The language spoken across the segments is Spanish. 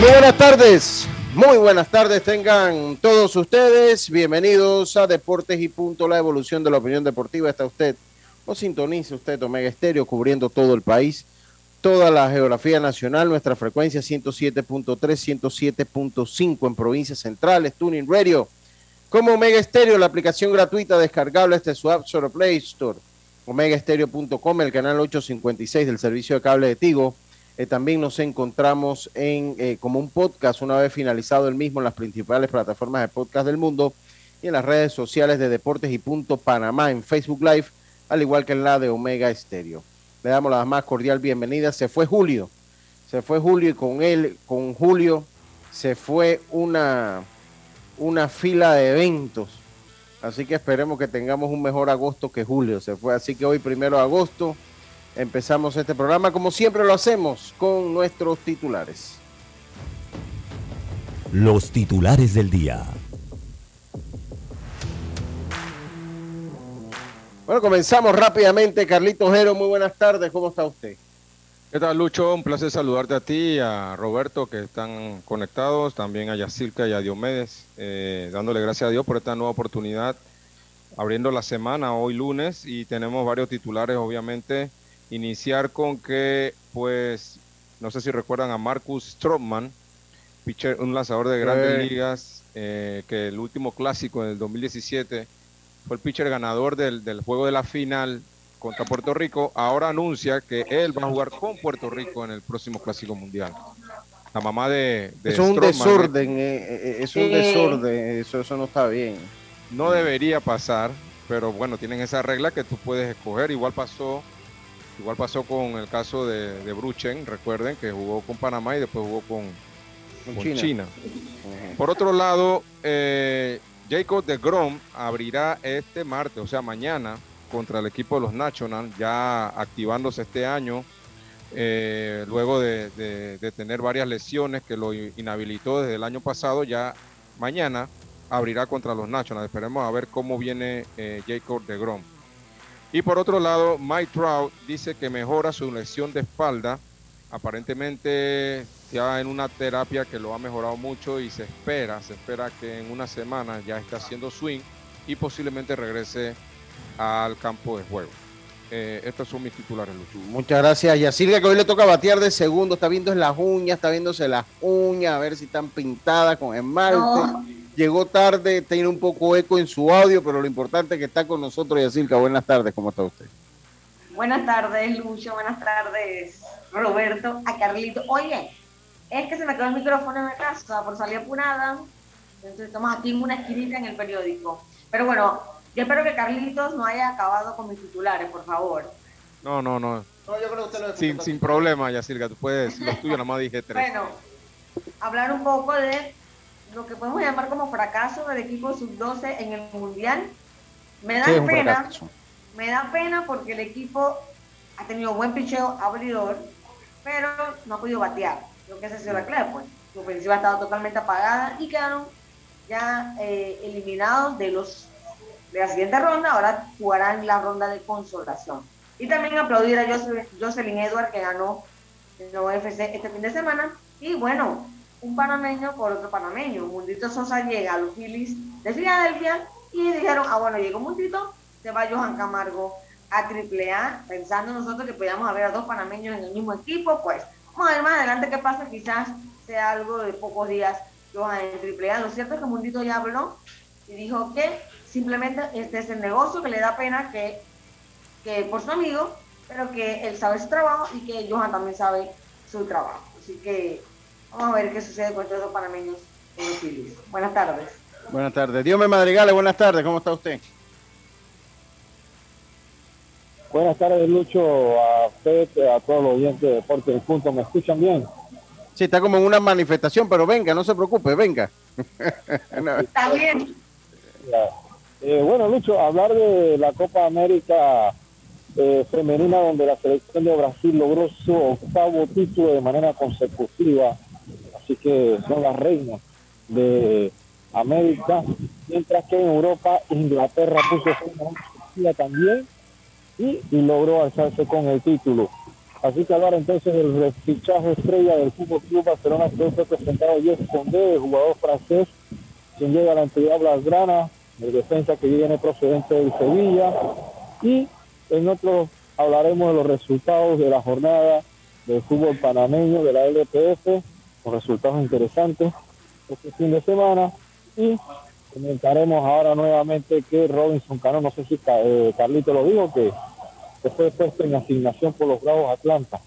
Buenas tardes, muy buenas tardes tengan todos ustedes. Bienvenidos a Deportes y Punto, la evolución de la opinión deportiva. Está usted o sintonice usted Omega Estéreo cubriendo todo el país, toda la geografía nacional, nuestra frecuencia 107.3, 107.5 en provincias centrales, Tuning Radio, como Omega Estéreo, la aplicación gratuita descargable este su App Store Play Store, omegaestereo.com, el canal 856 del servicio de cable de Tigo. Eh, también nos encontramos en eh, como un podcast una vez finalizado el mismo en las principales plataformas de podcast del mundo y en las redes sociales de Deportes y Punto Panamá en Facebook Live, al igual que en la de Omega Estéreo. Le damos la más cordial bienvenida. Se fue Julio, se fue Julio y con él, con Julio, se fue una, una fila de eventos. Así que esperemos que tengamos un mejor agosto que Julio. Se fue, así que hoy primero de agosto empezamos este programa como siempre lo hacemos con nuestros titulares. los titulares del día. Bueno, comenzamos rápidamente. Carlito Jero, muy buenas tardes. ¿Cómo está usted? ¿Qué tal, Lucho? Un placer saludarte a ti y a Roberto que están conectados, también a Yacirca y a Diomedes, eh, dándole gracias a Dios por esta nueva oportunidad, abriendo la semana hoy lunes y tenemos varios titulares, obviamente. Iniciar con que, pues, no sé si recuerdan a Marcus Stroman, pitcher, un lanzador de grandes Sí. ligas, eh, que el último clásico en el 2017 fue el pitcher ganador del, del juego de la final contra Puerto Rico, ahora anuncia que él va a jugar con Puerto Rico en el próximo Clásico Mundial. La mamá de, de Eso es un Stroman, desorden, eh, eh, es un desorden, eso, eso no está bien. No debería pasar, pero bueno, tienen esa regla que tú puedes escoger. Igual pasó, igual pasó con el caso de, de Bruchen, recuerden que jugó con Panamá y después jugó con, Con con China. Por otro lado, eh, Jacob de Grom abrirá este martes, o sea, mañana, contra el equipo de los Nationals, ya activándose este año, eh, luego de, de- de tener varias lesiones que lo inhabilitó desde el año pasado, ya mañana abrirá contra los Nationals. Esperemos a ver cómo viene eh, Jacob de Grom. Y por otro lado, Mike Trout dice que mejora su lesión de espalda. Aparentemente ya en una terapia que lo ha mejorado mucho y se espera, se espera que en una semana ya esté haciendo swing y posiblemente regrese al campo de juego. Eh, estos son mis titulares, Lucho. Muchas gracias, Yacirga, que hoy le toca batear de segundo. Está viendo las uñas, está viéndose las uñas, a ver si están pintadas con esmalte. No. Llegó tarde, tiene un poco eco en su audio, pero lo importante es que está con nosotros, Yacirca. Buenas tardes, ¿cómo está usted? Buenas tardes, Lucho. Buenas tardes, Roberto. A Carlito. Oye, es que se me quedó el micrófono en la casa por salir apurada. Entonces estamos aquí en una esquinita en el periódico. Pero bueno, yo espero que Carlitos no haya acabado con mis titulares, por favor. No, no, no. No, yo creo que usted lo Sin, sin problema, Yacirga, tú puedes, los tuyos nada más dije tres. Bueno, hablar un poco de lo que podemos llamar como fracaso del equipo sub-12 en el Mundial. Me da pena. Me da pena porque el equipo ha tenido buen picheo abridor, pero no ha podido batear. Creo que esa ha sido la clave, pues. Su ofensiva ha estado totalmente apagada y quedaron ya eh, eliminados de los de la siguiente ronda. Ahora jugarán la ronda de consolación. Y también aplaudir a Jocelyn Edward que ganó el UFC este fin de semana. Y bueno, un panameño por otro panameño. Mundito Sosa llega a los Phillies de Filadelfia Y dijeron, ah, bueno, llegó Mundito, se va Johan Camargo a AAA, pensando nosotros que podíamos haber a dos panameños en el mismo equipo, pues vamos a ver más adelante qué pasa, quizás sea algo de pocos días Johan en AAA. Lo cierto es que Mundito ya habló y dijo que simplemente este es el negocio, que le da pena que, que por su amigo, pero que él sabe su trabajo y que Johan también sabe su trabajo. Así que vamos a ver qué sucede con estos dos panameños en los Phillies. Buenas tardes. Buenas tardes. Dios me madrigale, buenas tardes. ¿Cómo está usted? Buenas tardes, Lucho, a usted, a todos los oyentes de Deporte del Punto. ¿Me escuchan bien? Sí, está como en una manifestación, pero venga, no se preocupe, venga. Está bien. Eh, bueno, Lucho, hablar de la Copa América eh, femenina, donde la selección de Brasil logró su octavo título de manera consecutiva, así que son las reinas de América, mientras que en Europa Inglaterra puso su también y, logró alzarse con el título. Así que hablar entonces del fichaje estrella del Fútbol Club Barcelona que fue presentado Jeff Condé, el jugador francés, quien llega a la entidad Blasgrana, el defensa que viene procedente del Sevilla. Y en otro hablaremos de los resultados de la jornada del fútbol panameño, de la LPF, resultados interesantes este fin de semana. Y comentaremos ahora nuevamente que Robinson Cano, no sé si eh, Carlito lo dijo, que, fue puesto en asignación por los Bravos Atlanta.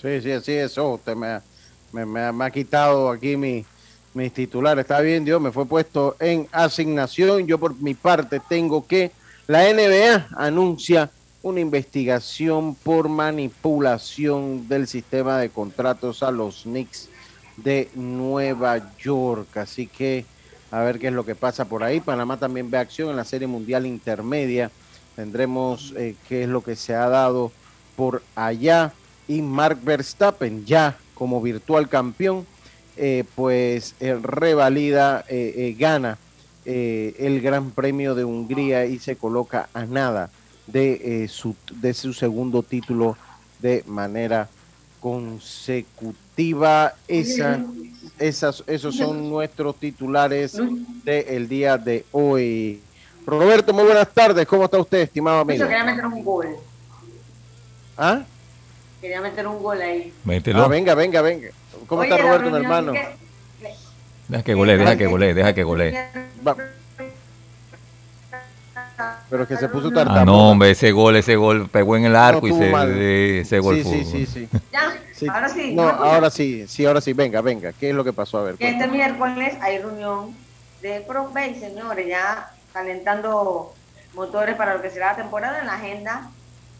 Sí, sí, sí, eso. Usted me, me, ha quitado aquí mi, mis titulares. Está bien, Dios, me fue puesto en asignación. Yo por mi parte tengo que la NBA anuncia una investigación por manipulación del sistema de contratos a los Knicks de Nueva York. Así que a ver qué es lo que pasa por ahí. Panamá también ve acción en la Serie Mundial Intermedia. Tendremos eh, qué es lo que se ha dado por allá. Y Mark Verstappen ya como virtual campeón, eh, pues eh, revalida, gana el Gran Premio de Hungría y se coloca a nada de, su, de su segundo título de manera consecutiva. Esa esas, esos son nuestros titulares del día de hoy. Roberto, muy buenas tardes. ¿Cómo está usted, estimado amigo? Yo quería meter un gol. ¿Ah? Quería meter un gol ahí. Ah, venga, venga, venga. ¿Cómo está Roberto, mi hermano? Deja que golee, deja que golee, deja que golee. Pero que se puso tartamudo. Ah, no, hombre, ese gol, ese gol pegó en el arco y se, ese gol sí, sí, sí, sí, Ya, ahora sí. No, ahora sí, sí, ahora sí. Venga, venga. ¿Qué es lo que pasó? A ver. Que este miércoles hay reunión de ProBay, señores, ya calentando motores para lo que será la temporada en la agenda.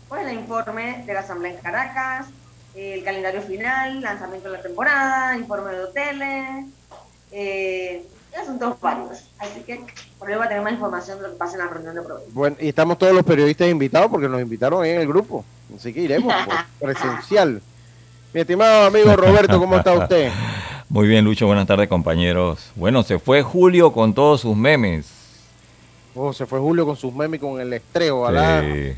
Pues el informe de la Asamblea en Caracas, el calendario final, lanzamiento de la temporada, informe de hoteles, eh, asuntos varios. Así que por ello va a tener más información de lo que pasa en la reunión de provincia. Bueno, y estamos todos los periodistas invitados porque nos invitaron en el grupo. Así que iremos pues, presencial. Mi estimado amigo Roberto, ¿cómo está usted? Muy bien, Lucho, buenas tardes, compañeros. Bueno, se fue Julio con todos sus memes. Oh, se fue Julio con sus memes y con el estreo.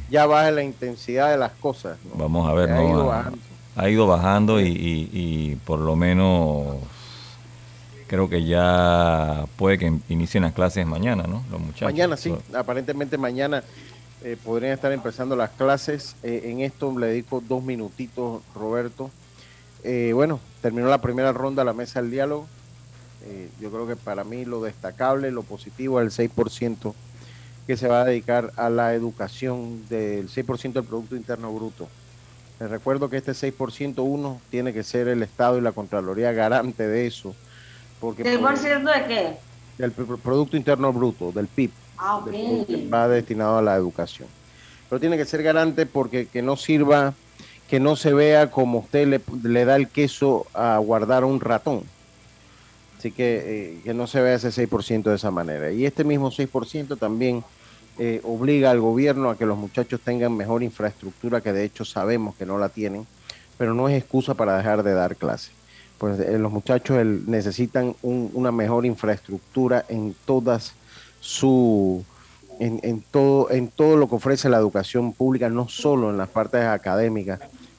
ya baja la intensidad de las cosas. Vamos a ver, ha, ido ha, ido bajando y, y por lo menos creo que ya puede que inicien las clases mañana, ¿no? Los muchachos. Mañana sí, aparentemente mañana eh, podrían estar empezando las clases. Eh, en esto le dedico dos minutitos, Roberto. Eh, bueno, terminó la primera ronda la mesa del diálogo. yo creo que para mí lo destacable, lo positivo es el 6% que se va a dedicar a la educación del 6% del Producto Interno Bruto. Les recuerdo que este 6% uno tiene que ser el Estado y la Contraloría garante de eso porque ¿Del cierto de qué? Del Producto Interno Bruto, del PIB. Ah, okay. Va destinado a la educación. Pero tiene que ser garante porque que no sirva, que no se vea como usted le, da el queso a guardar un ratón. Así que eh, que no se vea ese 6% de esa manera. Y este mismo 6% también eh, obliga al gobierno a que los muchachos tengan mejor infraestructura, que de hecho sabemos que no la tienen, pero no es excusa para dejar de dar clases pues eh, los muchachos necesitan una mejor infraestructura en todas su en, todo en todo lo que ofrece la educación pública no solo en las partes académicas.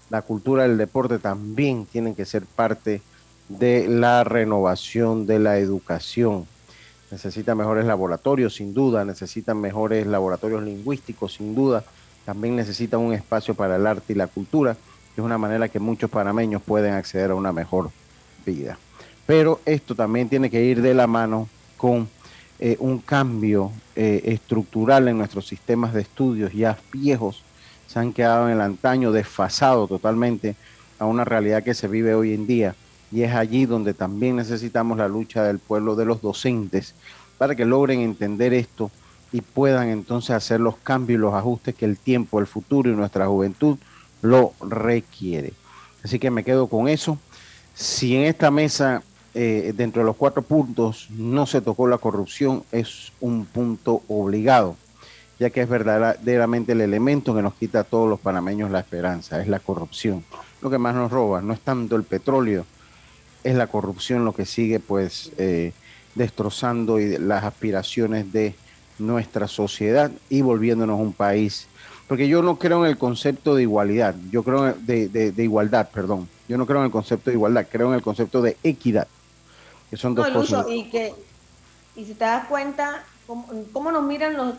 La cultura del deporte también tienen que ser parte de la renovación de la educación. Necesitan mejores laboratorios, sin duda, necesitan mejores laboratorios lingüísticos, sin duda, también necesitan un espacio para el arte y la cultura, que es una manera que muchos panameños pueden acceder a una mejor vida. Pero esto también tiene que ir de la mano con eh, un cambio eh, estructural en nuestros sistemas de estudios ya viejos, se han quedado en el antaño desfasado totalmente a una realidad que se vive hoy en día. Y es allí donde también necesitamos la lucha del pueblo, de los docentes, para que logren entender esto y puedan entonces hacer los cambios y los ajustes que el tiempo, el futuro y nuestra juventud lo requiere. Así que me quedo con eso. Si en esta mesa, eh, dentro de los cuatro puntos, no se tocó la corrupción, es un punto obligado, ya que es verdaderamente el elemento que nos quita a todos los panameños la esperanza, es la corrupción. Lo que más nos roba no es tanto el petróleo, es la corrupción lo que sigue pues eh, destrozando las aspiraciones de nuestra sociedad y volviéndonos un país. Porque yo no creo en el concepto de igualdad, yo creo de, de, igualdad, perdón. Yo no creo en el concepto de igualdad, creo en el concepto de equidad. Que son dos cosas. Y, que, y si te das cuenta, ¿cómo, nos miran los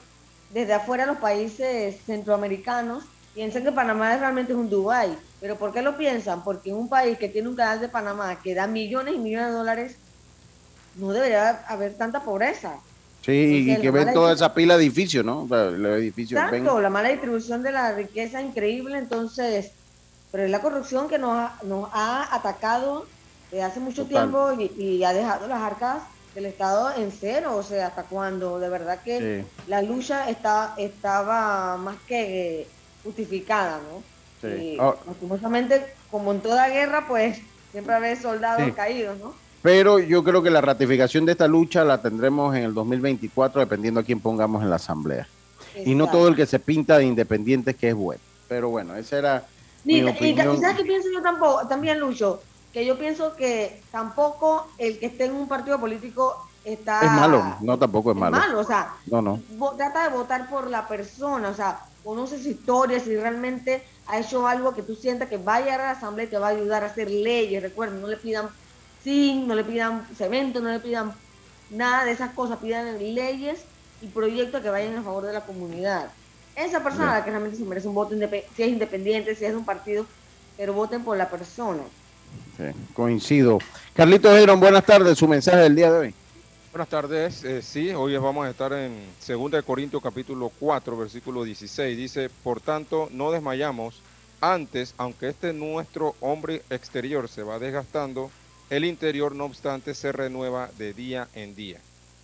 desde afuera los países centroamericanos? Piensan que Panamá realmente es un Dubái. ¿Pero por qué lo piensan? Porque en un país que tiene un canal de Panamá que da millones y millones de dólares, no debería haber tanta pobreza. Sí, y que ven toda esa pila de edificios, ¿no? Los edificios Exacto, la mala distribución de la riqueza increíble, entonces, pero es la corrupción que nos ha, nos ha atacado desde hace mucho tiempo y, ha dejado las arcas del Estado en cero, o sea, hasta cuando de verdad que la lucha está, estaba más que justificada, ¿no? Sí. Y, oh. como en toda guerra, pues siempre haber soldados caídos, ¿no? Pero yo creo que la ratificación de esta lucha la tendremos en el 2024, dependiendo a quién pongamos en la Asamblea. Y no todo el que se pinta de independiente que es bueno. Pero bueno, esa era mi opinión. Y, ¿Sabes qué pienso yo tampoco, también, Lucho? Que yo pienso que tampoco el que esté en un partido político está... Es malo, no, tampoco es, malo. Es malo, o sea, no, no. trata de votar por la persona, o sea, conoce su historia, si realmente ha hecho algo que tú sientas que va a llegar a la Asamblea y te va a ayudar a hacer leyes. Recuerden, no le pidan zinc, no le pidan cemento, no le pidan nada de esas cosas, pidan leyes y proyectos que vayan a favor de la comunidad. Esa persona la que realmente se merece un voto, si es independiente, si es de un partido, pero voten por la persona. Sí, coincido. Carlitos Heron, buenas tardes, su mensaje del día de hoy. Buenas tardes, eh, sí, hoy vamos a estar en 2 Corintios capítulo 4, versículo 16. Dice, por tanto, no desmayamos, antes, aunque este nuestro hombre exterior se va desgastando, el interior, no obstante, se renueva de día en día.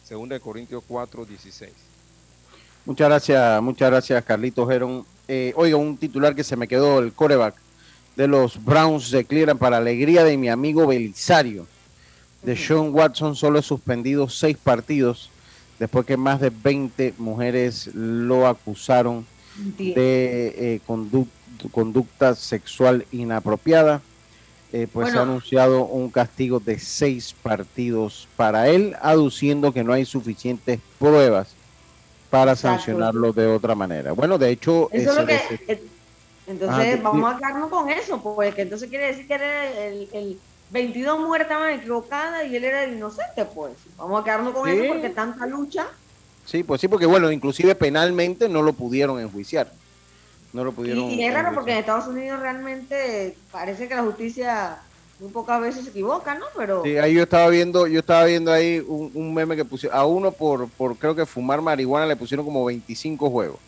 Segunda de Corintios 4, 16. Muchas gracias, muchas gracias, Carlitos Geron. Eh, oiga, un titular que se me quedó, el coreback de los Browns declaran para alegría de mi amigo Belisario. De Sean Watson solo ha suspendido seis partidos después que más de 20 mujeres lo acusaron de eh, conducta sexual inapropiada. Eh, pues ha anunciado un castigo de seis partidos para él, aduciendo que no hay suficientes pruebas para sancionarlo de otra manera. Bueno, de hecho... Eso es lo que, entonces vamos a quedarnos con eso, porque entonces quiere decir que era el, el 22 mujeres estaban equivocadas y él era el inocente, pues. Vamos a quedarnos con eso porque tanta lucha. Sí, pues sí, porque bueno, inclusive penalmente no lo pudieron enjuiciar. No lo pudieron. Y, es raro porque en Estados Unidos realmente parece que la justicia muy pocas veces se equivoca, ¿no? Pero sí, ahí yo estaba viendo, yo estaba viendo ahí un, meme que pusieron a uno por, por creo que fumar marihuana le pusieron como 25 juegos.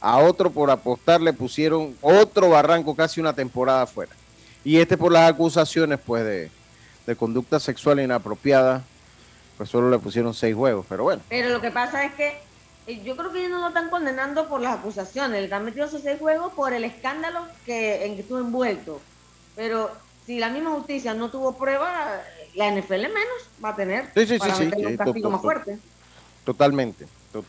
A otro por apostar le pusieron otro barranco, casi una temporada fuera. Y este por las acusaciones, pues, de, de conducta sexual inapropiada, pues solo le pusieron seis juegos, pero bueno. Pero lo que pasa es que yo creo que ellos no lo están condenando por las acusaciones, le están metiendo esos seis juegos por el escándalo que, en que estuvo envuelto. Pero si la misma justicia no tuvo prueba, la NFL menos va a tener sí, sí, para sí, un castigo más fuerte. Totalmente,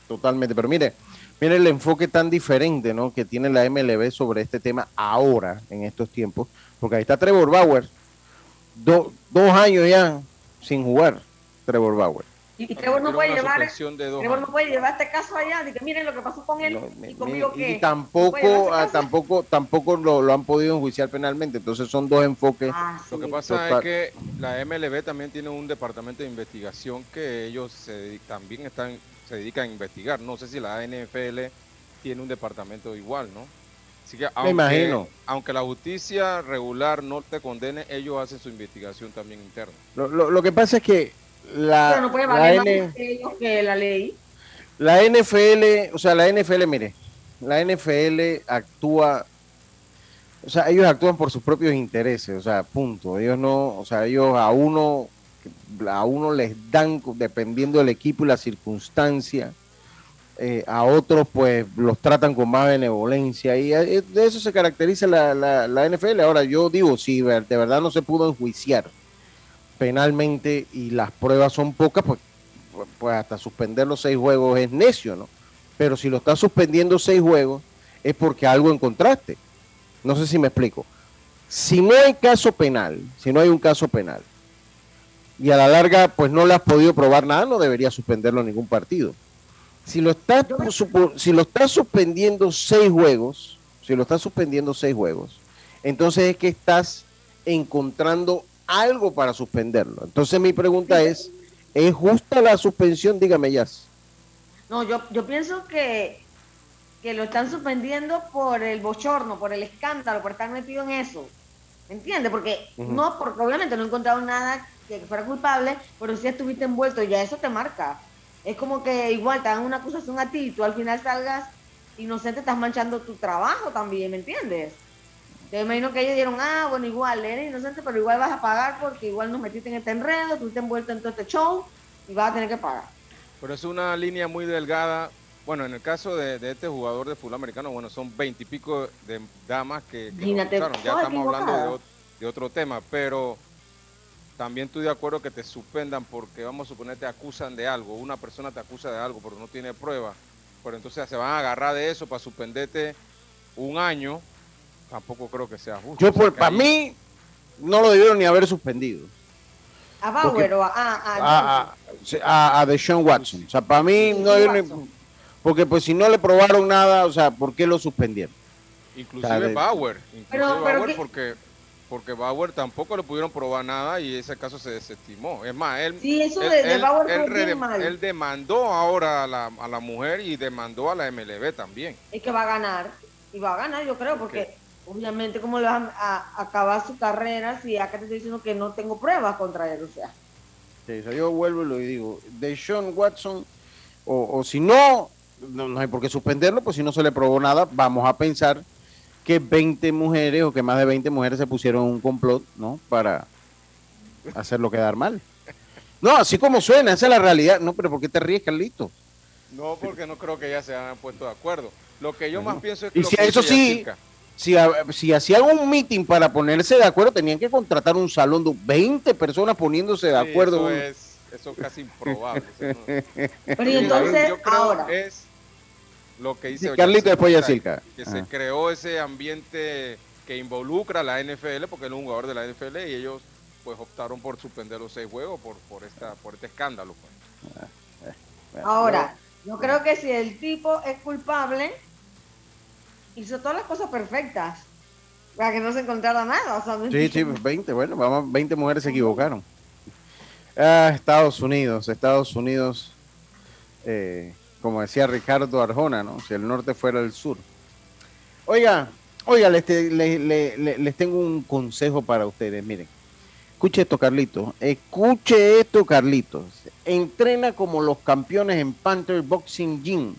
totalmente. Pero mire, mire el enfoque tan diferente ¿no? que tiene la MLB sobre este tema ahora, en estos tiempos, porque ahí está Trevor Bauer, dos años ya sin jugar Trevor Bauer. Y Trevor no puede llevar, Trevor no puede llevar este caso allá, de que miren lo que pasó con él y conmigo que tampoco, ah, tampoco, tampoco lo, han podido enjuiciar penalmente, entonces son dos enfoques. Ah, lo que pasa es que la MLB también tiene un departamento de investigación que ellos se, también están, se dedican a investigar. No sé si la NFL tiene un departamento igual, ¿no? Así que aunque, Me imagino. aunque la justicia regular no te condene, ellos hacen su investigación también interna. Lo, lo que pasa es que la, no puede la, N, que la ley. La NFL, o sea, la NFL, mire, la NFL actúa, o sea, ellos actúan por sus propios intereses, o sea, punto. Ellos no, o sea, ellos a uno, a uno les dan, dependiendo del equipo y la circunstancia, eh, a otros pues los tratan con más benevolencia y eh, de eso se caracteriza la, la, la NFL. Ahora yo digo, si de verdad no se pudo enjuiciar penalmente y las pruebas son pocas, pues, pues hasta suspender los seis juegos es necio, ¿no? Pero si lo estás suspendiendo seis juegos es porque algo encontraste. No sé si me explico. Si no hay caso penal, si no hay un caso penal, y a la larga pues no le has podido probar nada, no debería suspenderlo ningún partido. Si lo estás, si lo estás suspendiendo seis juegos, si lo estás suspendiendo seis juegos, entonces es que estás encontrando algo para suspenderlo. Entonces mi pregunta es, ¿es justa la suspensión? Dígame, ya. No, yo, yo pienso que, que lo están suspendiendo por el bochorno, por el escándalo, por estar metido en eso. ¿Me entiendes? Porque no, porque obviamente no he encontrado nada que fuera culpable, pero si estuviste envuelto, ya eso te marca. Es como que igual te dan una acusación a ti y tú al final salgas inocente, estás manchando tu trabajo también, ¿me entiendes? Yo imagino que ellos dijeron, ah, bueno, igual, eres inocente, pero igual vas a pagar porque igual nos metiste en este enredo, tú te envuelto en todo este show y vas a tener que pagar. Pero es una línea muy delgada. Bueno, en el caso de, este jugador de fútbol americano, bueno, son veintipico de damas que, que Ya estamos hablando de, otro tema, pero también estoy de acuerdo que te suspendan porque, vamos a suponer, te acusan de algo. Una persona te acusa de algo, pero no tiene prueba. Pero entonces se van a agarrar de eso para suspenderte un año tampoco creo que sea justo. Yo, por, para mí, no lo debieron ni haber suspendido. ¿A Bauer o a, a, a, a, Deshaun Watson? O sea, para mí no debieron. Porque, pues, si no le probaron nada, o sea, ¿por qué lo suspendieron? Inclusive Bauer. Inclusive Bauer, porque porque Bauer tampoco le pudieron probar nada y ese caso se desestimó. Es más, él, sí, eso de, Bauer él, demandó ahora a la, a la, mujer y demandó a la MLB también. Es que va a ganar, y va a ganar yo creo, porque obviamente cómo le van a, acabar su carrera si acá te estoy diciendo que no tengo pruebas contra él, o sea. yo vuelvo y lo digo, de Sean Watson, o, si no, no, hay por qué suspenderlo, pues si no se le probó nada, vamos a pensar que 20 mujeres o que más de 20 mujeres se pusieron un complot, ¿no? Para hacerlo quedar mal. No, así como suena, esa es la realidad. No, pero ¿por qué te ríes, Carlito? No, porque no creo que ya se hayan puesto de acuerdo. Lo que yo más pienso es que... Y si eso sí, si, si hacían un meeting para ponerse de acuerdo, tenían que contratar un salón de 20 personas poniéndose de acuerdo. Eso es, eso casi improbable. Pero entonces, ahora. Es lo que dice Carlito después ya Silca. Que se creó ese ambiente que involucra a la NFL, porque él es un jugador de la NFL y ellos pues optaron por suspender los seis juegos por, por, esta, por este escándalo. Pues. Ahora, yo creo que si el tipo es culpable, hizo todas las cosas perfectas para que no se encontrara nada. sí, sí, 20, bueno, vamos, 20 mujeres se equivocaron. Ah, Estados Unidos, Estados Unidos, eh, como decía Ricardo Arjona, ¿no? Si el norte fuera el sur. Oiga, oiga, les, les tengo un consejo para ustedes, miren. Escuche esto, Carlitos. Escuche esto, Carlitos. Entrena como los campeones en Panther Boxing Gym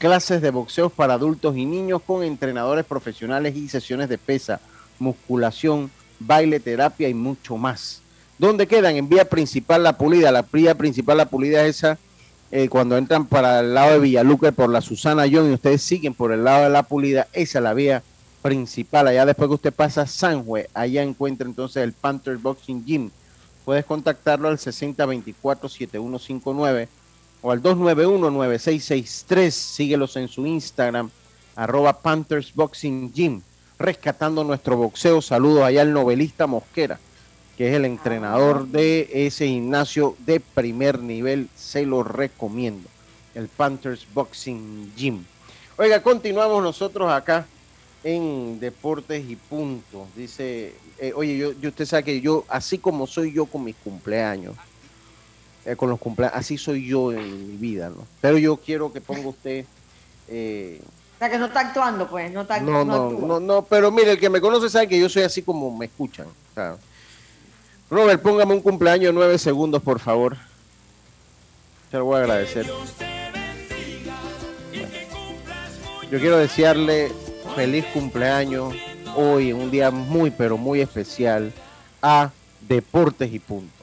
clases de boxeo para adultos y niños con entrenadores profesionales y sesiones de pesa, musculación, baile, terapia y mucho más. ¿Dónde quedan? En vía principal La Pulida. La vía principal La Pulida es esa eh, cuando entran para el lado de Villaluque por la Susana John y ustedes siguen por el lado de La Pulida. Esa es la vía principal. Allá después que usted pasa Sanjue, allá encuentra entonces el Panther Boxing Gym. Puedes contactarlo al 6024-7159 o al 291-9663. Síguelos en su Instagram, arroba Panthers Boxing Gym, rescatando nuestro boxeo. Saludos allá al novelista Mosquera, que es el entrenador de ese gimnasio de primer nivel. Se lo recomiendo. El Panthers Boxing Gym. Oiga, continuamos nosotros acá en Deportes y Punto. Dice, eh, oye, yo, usted sabe que yo, así como soy yo con mis cumpleaños, eh, con los cumpleaños, así soy yo en mi vida, ¿no? Pero yo quiero que ponga usted... Eh, o sea, que no está actuando, pues, no está No, no, no, no, pero mire, el que me conoce sabe que yo soy así como me escuchan. Robert, póngame un cumpleaños de nueve segundos, por favor. Te lo voy a agradecer. Yo quiero desearle feliz cumpleaños hoy, un día muy, pero muy especial, a Deportes y Punto.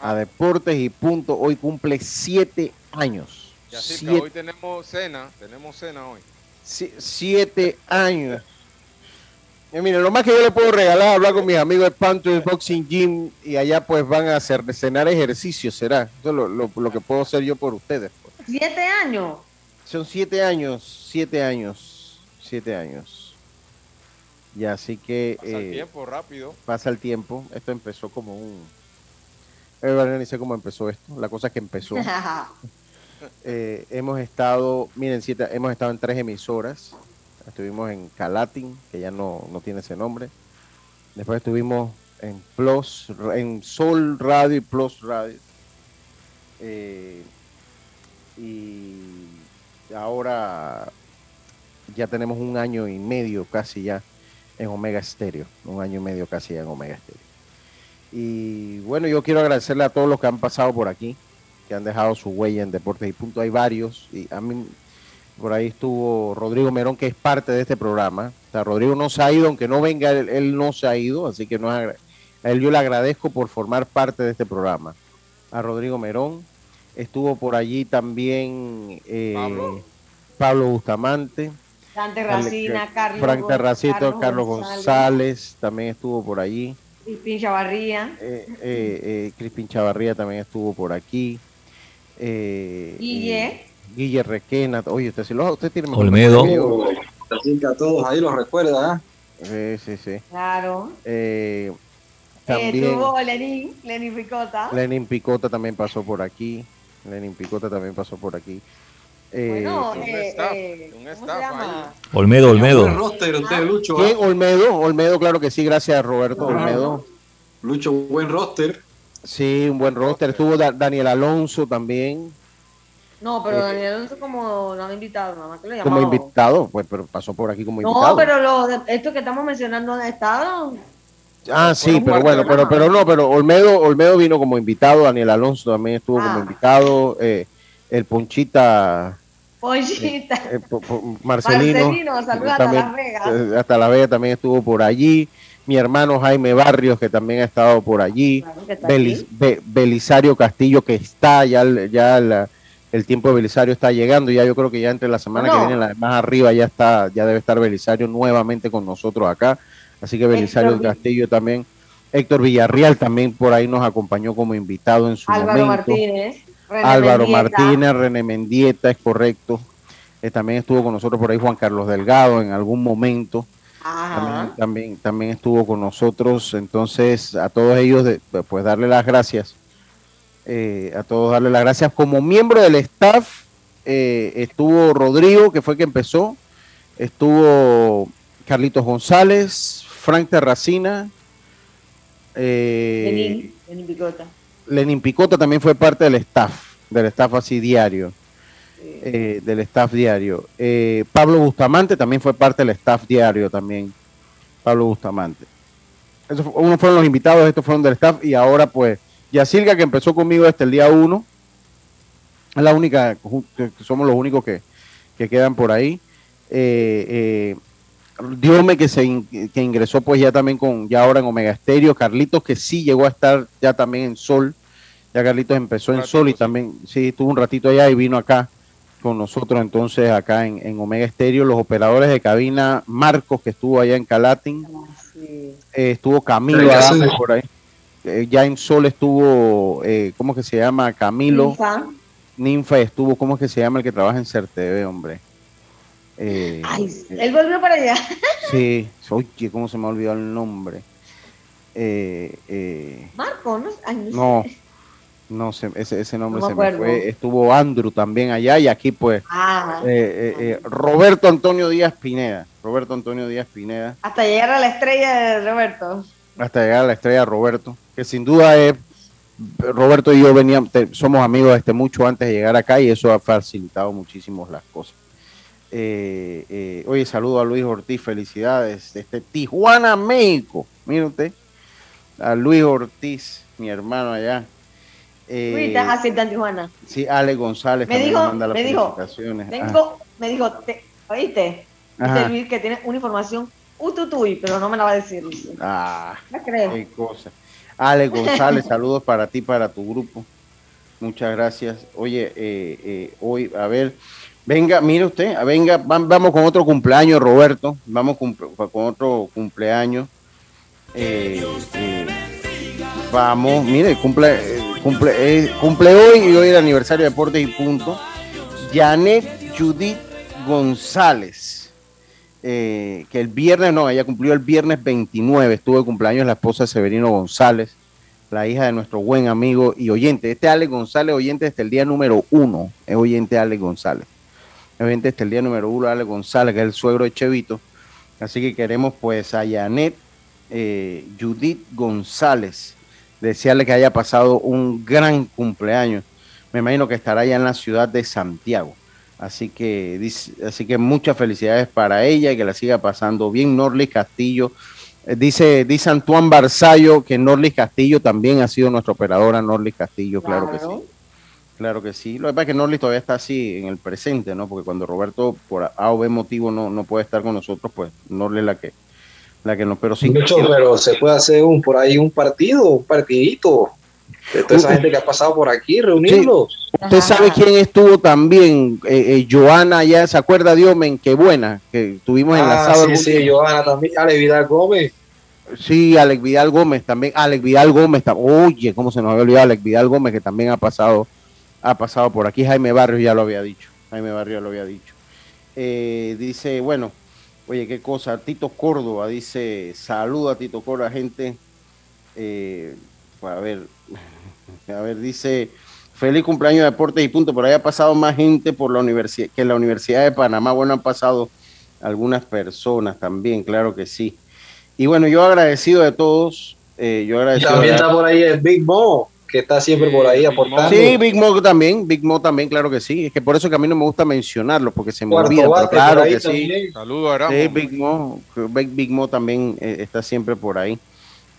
A Deportes y Punto, hoy cumple siete años. Ya hoy tenemos cena, tenemos cena hoy. siete años. Y mire, lo más que yo le puedo regalar hablar con mis amigos de Panthers Boxing Gym y allá pues van a hacer cenar ejercicio, será. Eso es lo, lo, que puedo hacer yo por ustedes. Pues. ¿Siete años? Son siete años, siete años, siete años. Y así que... Pasa el eh, tiempo rápido. Pasa el tiempo. Esto empezó como un... Eh, ni sé cómo empezó esto. La cosa que empezó. eh, hemos estado, miren, siete, hemos estado en tres emisoras. Estuvimos en Calatin, que ya no, no tiene ese nombre. Después estuvimos en Plus, en Sol Radio y Plus Radio. Eh, y ahora ya tenemos un año y medio casi ya en Omega Stereo, un año y medio casi ya en Omega Stereo. Y bueno, yo quiero agradecerle a todos los que han pasado por aquí, que han dejado su huella en Deportes y Punto. Hay varios, y a mí por ahí estuvo Rodrigo Merón, que es parte de este programa. O sea, Rodrigo no se ha ido, aunque no venga, él, no se ha ido, así que no a él yo le agradezco por formar parte de este programa. A Rodrigo Merón, Estuvo por allí también eh, Pablo. Bustamante. Carlos, Frank Terracito, Carlos, González. también estuvo por allí. Crispín Chavarría. Eh, eh, eh, Chavarría también estuvo por aquí. Eh, Guille. Guille Requena. Oye, usted, si lo, usted tiene Olmedo. a todos ahí los recuerda, Sí, sí, sí. Claro. también, estuvo Lenin, Lenin Picota. Lenin Picota también pasó por aquí. Lenin Picota también pasó por aquí. Eh, eh, eh, Olmedo, Olmedo. Olmedo, Olmedo, claro que sí, gracias Roberto Olmedo. Lucho, buen roster. Sí, un buen roster. Estuvo Daniel Alonso también. No, pero Daniel Alonso como lo han invitado, nada más que lo Como invitado, pues, pero pasó por aquí como invitado. No, pero lo, esto que estamos mencionando han estado Ah, sí, pero bueno, pero, pero no, pero Olmedo, Olmedo vino como invitado, Daniel Alonso también estuvo como ah. invitado, eh, el Ponchita. Ponchita. Eh, eh, Marcelino. hasta La Vega. hasta La Vega también estuvo por allí. Mi hermano Jaime Barrios, que también ha estado por allí. Belisario Castillo, que está ya, ya el tiempo de Belisario está llegando. Ya yo creo que ya entre la semana que viene, más arriba, ya está, ya debe estar Belisario nuevamente con nosotros acá. Así que Belisario Castillo también. Héctor Villarreal también por ahí nos acompañó como invitado en su Álvaro momento. Martínez. Álvaro Martínez, René Mendieta, es correcto. Eh, también estuvo con nosotros por ahí Juan Carlos Delgado en algún momento. También, también, estuvo con nosotros. Entonces, a todos ellos, pues darle las gracias. Eh, a todos darle las gracias. Como miembro del staff, eh, estuvo Rodrigo, que fue que empezó. Estuvo Carlitos González, Frank Terracina. Eh, Lenin, Picota. Lenin Picota también fue parte del staff, del staff así diario. Eh, del staff diario. Eh, Pablo Bustamante también fue parte del staff diario también. Pablo Bustamante. Eso, uno fueron los invitados, estos fueron del staff y ahora pues Yacilga que empezó conmigo desde el día uno. Es la única, somos los únicos que, que quedan por ahí. Eh, Diome que se que ingresó pues ya también con ya ahora en Omega Estéreo, Carlitos que sí llegó a estar ya también en Sol, ya Carlitos empezó en Sol y también sí estuvo un ratito allá y vino acá con nosotros entonces acá en, Omega Estéreo, los operadores de cabina, Marcos que estuvo allá en Calatin, eh, estuvo Camilo por ahí, eh, ya en Sol estuvo, eh, ¿cómo que se llama? Camilo. Ninfa. Ninfa estuvo, ¿cómo es que se llama el que trabaja en CERTV, hombre? Eh, Ay, él volvió para allá. sí, oye, ¿cómo se me ha olvidado el nombre? Eh, eh, Marco, no, no, no sé, ese, ese nombre se me fue. Estuvo Andrew también allá y aquí pues ah. eh, Roberto Antonio Díaz Pineda. Roberto Antonio Díaz Pineda. Hasta llegar a la estrella de Roberto. Hasta llegar a la estrella de Roberto, que sin duda es Roberto y yo veníamos, somos amigos desde mucho antes de llegar acá y eso ha facilitado muchísimo las cosas. Eh, eh, oye, saludo a Luis Ortiz, felicidades desde Tijuana, México. Mire usted, a Luis Ortiz, mi hermano allá. Eh, Luis, estás así en Tijuana. Sí, Ale González me dijo, me dijo, tengo, me dijo, te, oíste, Luis que tiene una información ututuy, pero no me la va a decir. Ah, no creo. Qué cosa. Ale González, saludos para ti, para tu grupo. Muchas gracias. Oye, eh, eh, hoy, a ver, venga, mire usted, venga, vamos con otro cumpleaños, Roberto. Vamos con, otro cumpleaños. Eh, vamos, mire, cumple, cumple, cumple hoy y hoy el aniversario de Deportes y Punto. Janet Judith González. Eh, que el viernes, no, ella cumplió el viernes 29, estuvo de cumpleaños la esposa de Severino González, la hija de nuestro buen amigo y oyente. Este Alex González, oyente desde el día número uno, es oyente Alex González. Es oyente desde el día número uno, Alex González, que es el suegro de Chevito. Así que queremos pues a Janet eh, Judith González, desearle que haya pasado un gran cumpleaños. Me imagino que estará allá en la ciudad de Santiago. Así que, así que muchas felicidades para ella y que la siga pasando bien. Norlis Castillo, eh, dice, dice Antoine Barzallo que Norlis Castillo también ha sido nuestra operadora. Norlis Castillo, claro, que sí. Claro que sí. Lo que pasa es que Norlis todavía está así en el presente, ¿no? Porque cuando Roberto, por A o B motivo, no, no puede estar con nosotros, pues Norlis es la que, la que no. Pero sí. Mucho, pero se puede hacer un por ahí un partido, un partidito de toda esa gente que ha pasado por aquí, reunirlos. Usted sabe quién estuvo también, eh, eh, Joana, ya se acuerda Diomen, qué buena, que tuvimos en la Sí, sí, Joana también, Alex Vidal Gómez. Sí, Alex Vidal Gómez también, Alex Vidal Gómez, oye, cómo se nos había olvidado Alex Vidal Gómez, que también ha pasado, ha pasado por aquí, Jaime Barrios ya lo había dicho, Jaime Barrios lo había dicho. Eh, dice, bueno, oye, qué cosa, Tito Córdoba dice, saluda a Tito Córdoba, gente, eh, a ver, a ver, dice, feliz cumpleaños de deportes y punto, por ahí ha pasado más gente por la universidad que en la Universidad de Panamá, bueno, han pasado algunas personas también, claro que sí. Y bueno, yo agradecido de todos, eh, yo agradecido También está por ahí el Big Mo, que está siempre por ahí aportando. Sí, Big Mo también, Big Mo también, claro que sí. Es que por eso que a mí no me gusta mencionarlo, porque se me olvida, pero claro que sí. Saludos a Sí, Big Mo, Big, Mo también eh, está siempre por ahí.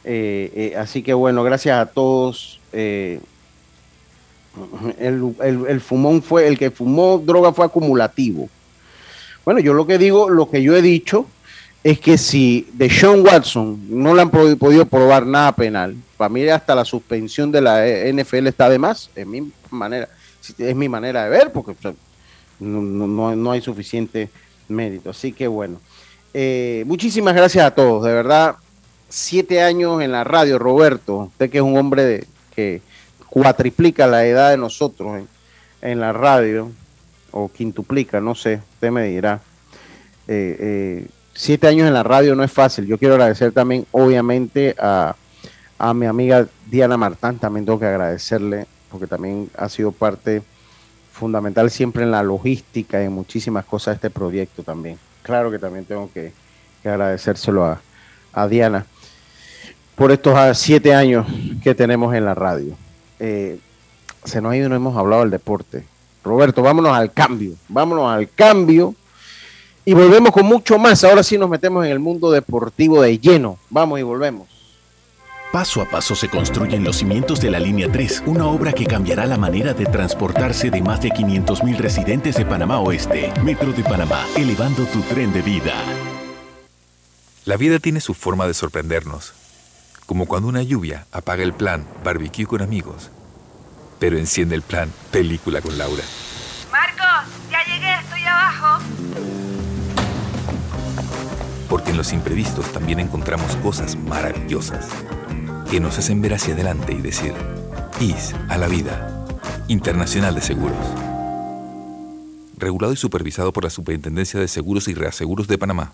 Eh, eh, así que bueno, gracias a todos. Eh, el, fumón fue, el que fumó droga fue acumulativo. Bueno, yo lo que digo, lo que yo he dicho es que si de Sean Watson no le han podido probar nada penal, para mí hasta la suspensión de la NFL está de más, es mi manera, es mi manera de ver, porque no, no, hay suficiente mérito. Así que bueno, muchísimas gracias a todos, de verdad siete años en la radio, Roberto, usted que es un hombre de, que cuatriplica la edad de nosotros en, la radio, o quintuplica, no sé, usted me dirá. Eh, eh, siete años en la radio no es fácil. Yo quiero agradecer también, obviamente, a, a mi amiga Diana Martán, también tengo que agradecerle, porque también ha sido parte fundamental siempre en la logística y en muchísimas cosas de este proyecto también. Claro que también tengo que, agradecérselo a, a Diana por estos ah, siete años que tenemos en la radio. Eh, se nos ha ido, no hemos hablado del deporte. Roberto, vámonos al cambio, vámonos al cambio y volvemos con mucho más. Ahora sí nos metemos en el mundo deportivo de lleno. Vamos y volvemos. Paso a paso se construyen los cimientos de la Línea 3, una obra que cambiará la manera de transportarse de más de 500.000 residentes de Panamá Oeste. Metro de Panamá, elevando tu tren de vida. La vida tiene su forma de sorprendernos como cuando una lluvia apaga el plan barbecue con amigos, pero enciende el plan película con Laura. Marcos, ya llegué, estoy abajo. Porque en los imprevistos también encontramos cosas maravillosas que nos hacen ver hacia adelante y decir, IS a la vida. Internacional de Seguros. Regulado y supervisado por la Superintendencia de Seguros y Reaseguros de Panamá.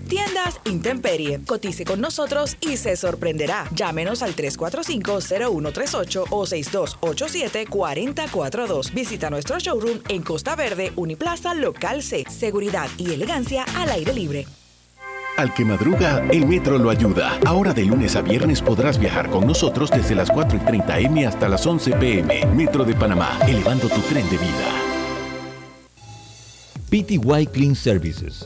Tiendas Intemperie. Cotice con nosotros y se sorprenderá. Llámenos al 345-0138 o 6287-4042. Visita nuestro showroom en Costa Verde, Uniplaza, Local C. Seguridad y elegancia al aire libre. Al que madruga, el metro lo ayuda. Ahora de lunes a viernes podrás viajar con nosotros desde las 4 y 30 M hasta las 11 PM. Metro de Panamá, elevando tu tren de vida. PTY Clean Services.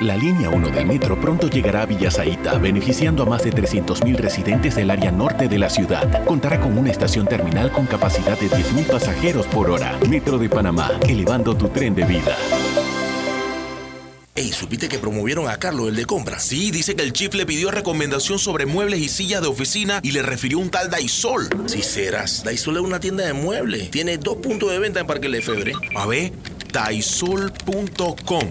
La línea 1 del metro pronto llegará a Villasaita, beneficiando a más de 300.000 residentes del área norte de la ciudad. Contará con una estación terminal con capacidad de 10.000 pasajeros por hora. Metro de Panamá, elevando tu tren de vida. Ey, ¿supiste que promovieron a Carlos, el de compra? Sí, dice que el chief le pidió recomendación sobre muebles y sillas de oficina y le refirió un tal Daisol. Si serás, Daisol es una tienda de muebles. Tiene dos puntos de venta en Parque Lefebvre. A ver, daisol.com.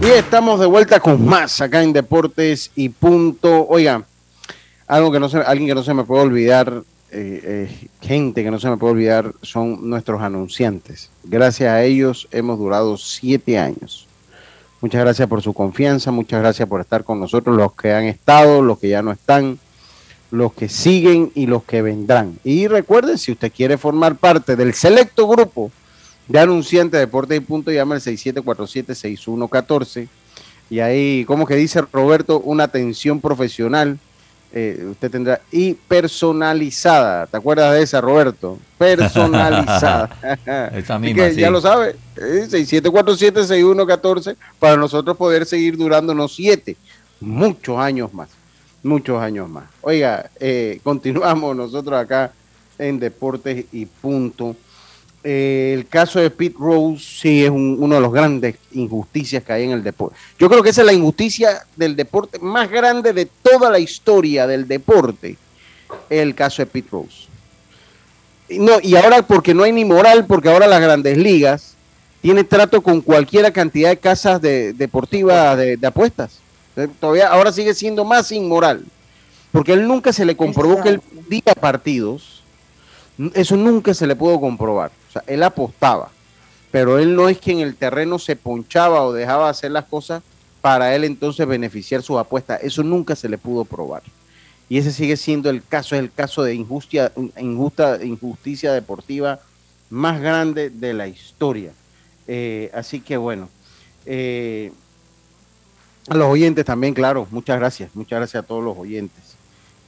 Y estamos de vuelta con más acá en Deportes y Punto. Oiga, algo que no se, alguien que no se me puede olvidar, eh, eh, gente que no se me puede olvidar, son nuestros anunciantes. Gracias a ellos hemos durado siete años. Muchas gracias por su confianza, muchas gracias por estar con nosotros, los que han estado, los que ya no están, los que siguen y los que vendrán. Y recuerden, si usted quiere formar parte del selecto grupo de anunciante de Deportes y Punto, llama al 6747-6114. Y ahí, como que dice Roberto, una atención profesional. eh, usted tendrá y personalizada. ¿Te acuerdas de esa, Roberto? Personalizada. Esa misma, que sí. ya lo sabe. eh, 6747-6114 para nosotros poder seguir durándonos siete, muchos años más. Muchos años más. Oiga, eh, continuamos nosotros acá en Deportes y Punto. Eh, el caso de Pete Rose sí es un- uno de los grandes injusticias que hay en el deporte. Yo creo que esa es la injusticia del deporte más grande de toda la historia del deporte. El caso de Pete Rose. No, y ahora porque no hay ni moral, porque ahora las grandes ligas tienen trato con cualquier cantidad de casas de, deportivas de, de apuestas. Eh, Todavía ahora sigue siendo más inmoral. Porque él nunca se le comprobó que él diga partidos. Eso nunca se le pudo comprobar. Él apostaba. Pero él no es que en el terreno se ponchaba o dejaba hacer las cosas para él entonces beneficiar sus apuestas. Eso nunca se le pudo probar. Y ese sigue siendo el caso, es el caso de injusticia, injusta, injusticia deportiva más grande de la historia. Eh, así que bueno, eh, a los oyentes también, claro, muchas gracias, muchas gracias a todos los oyentes.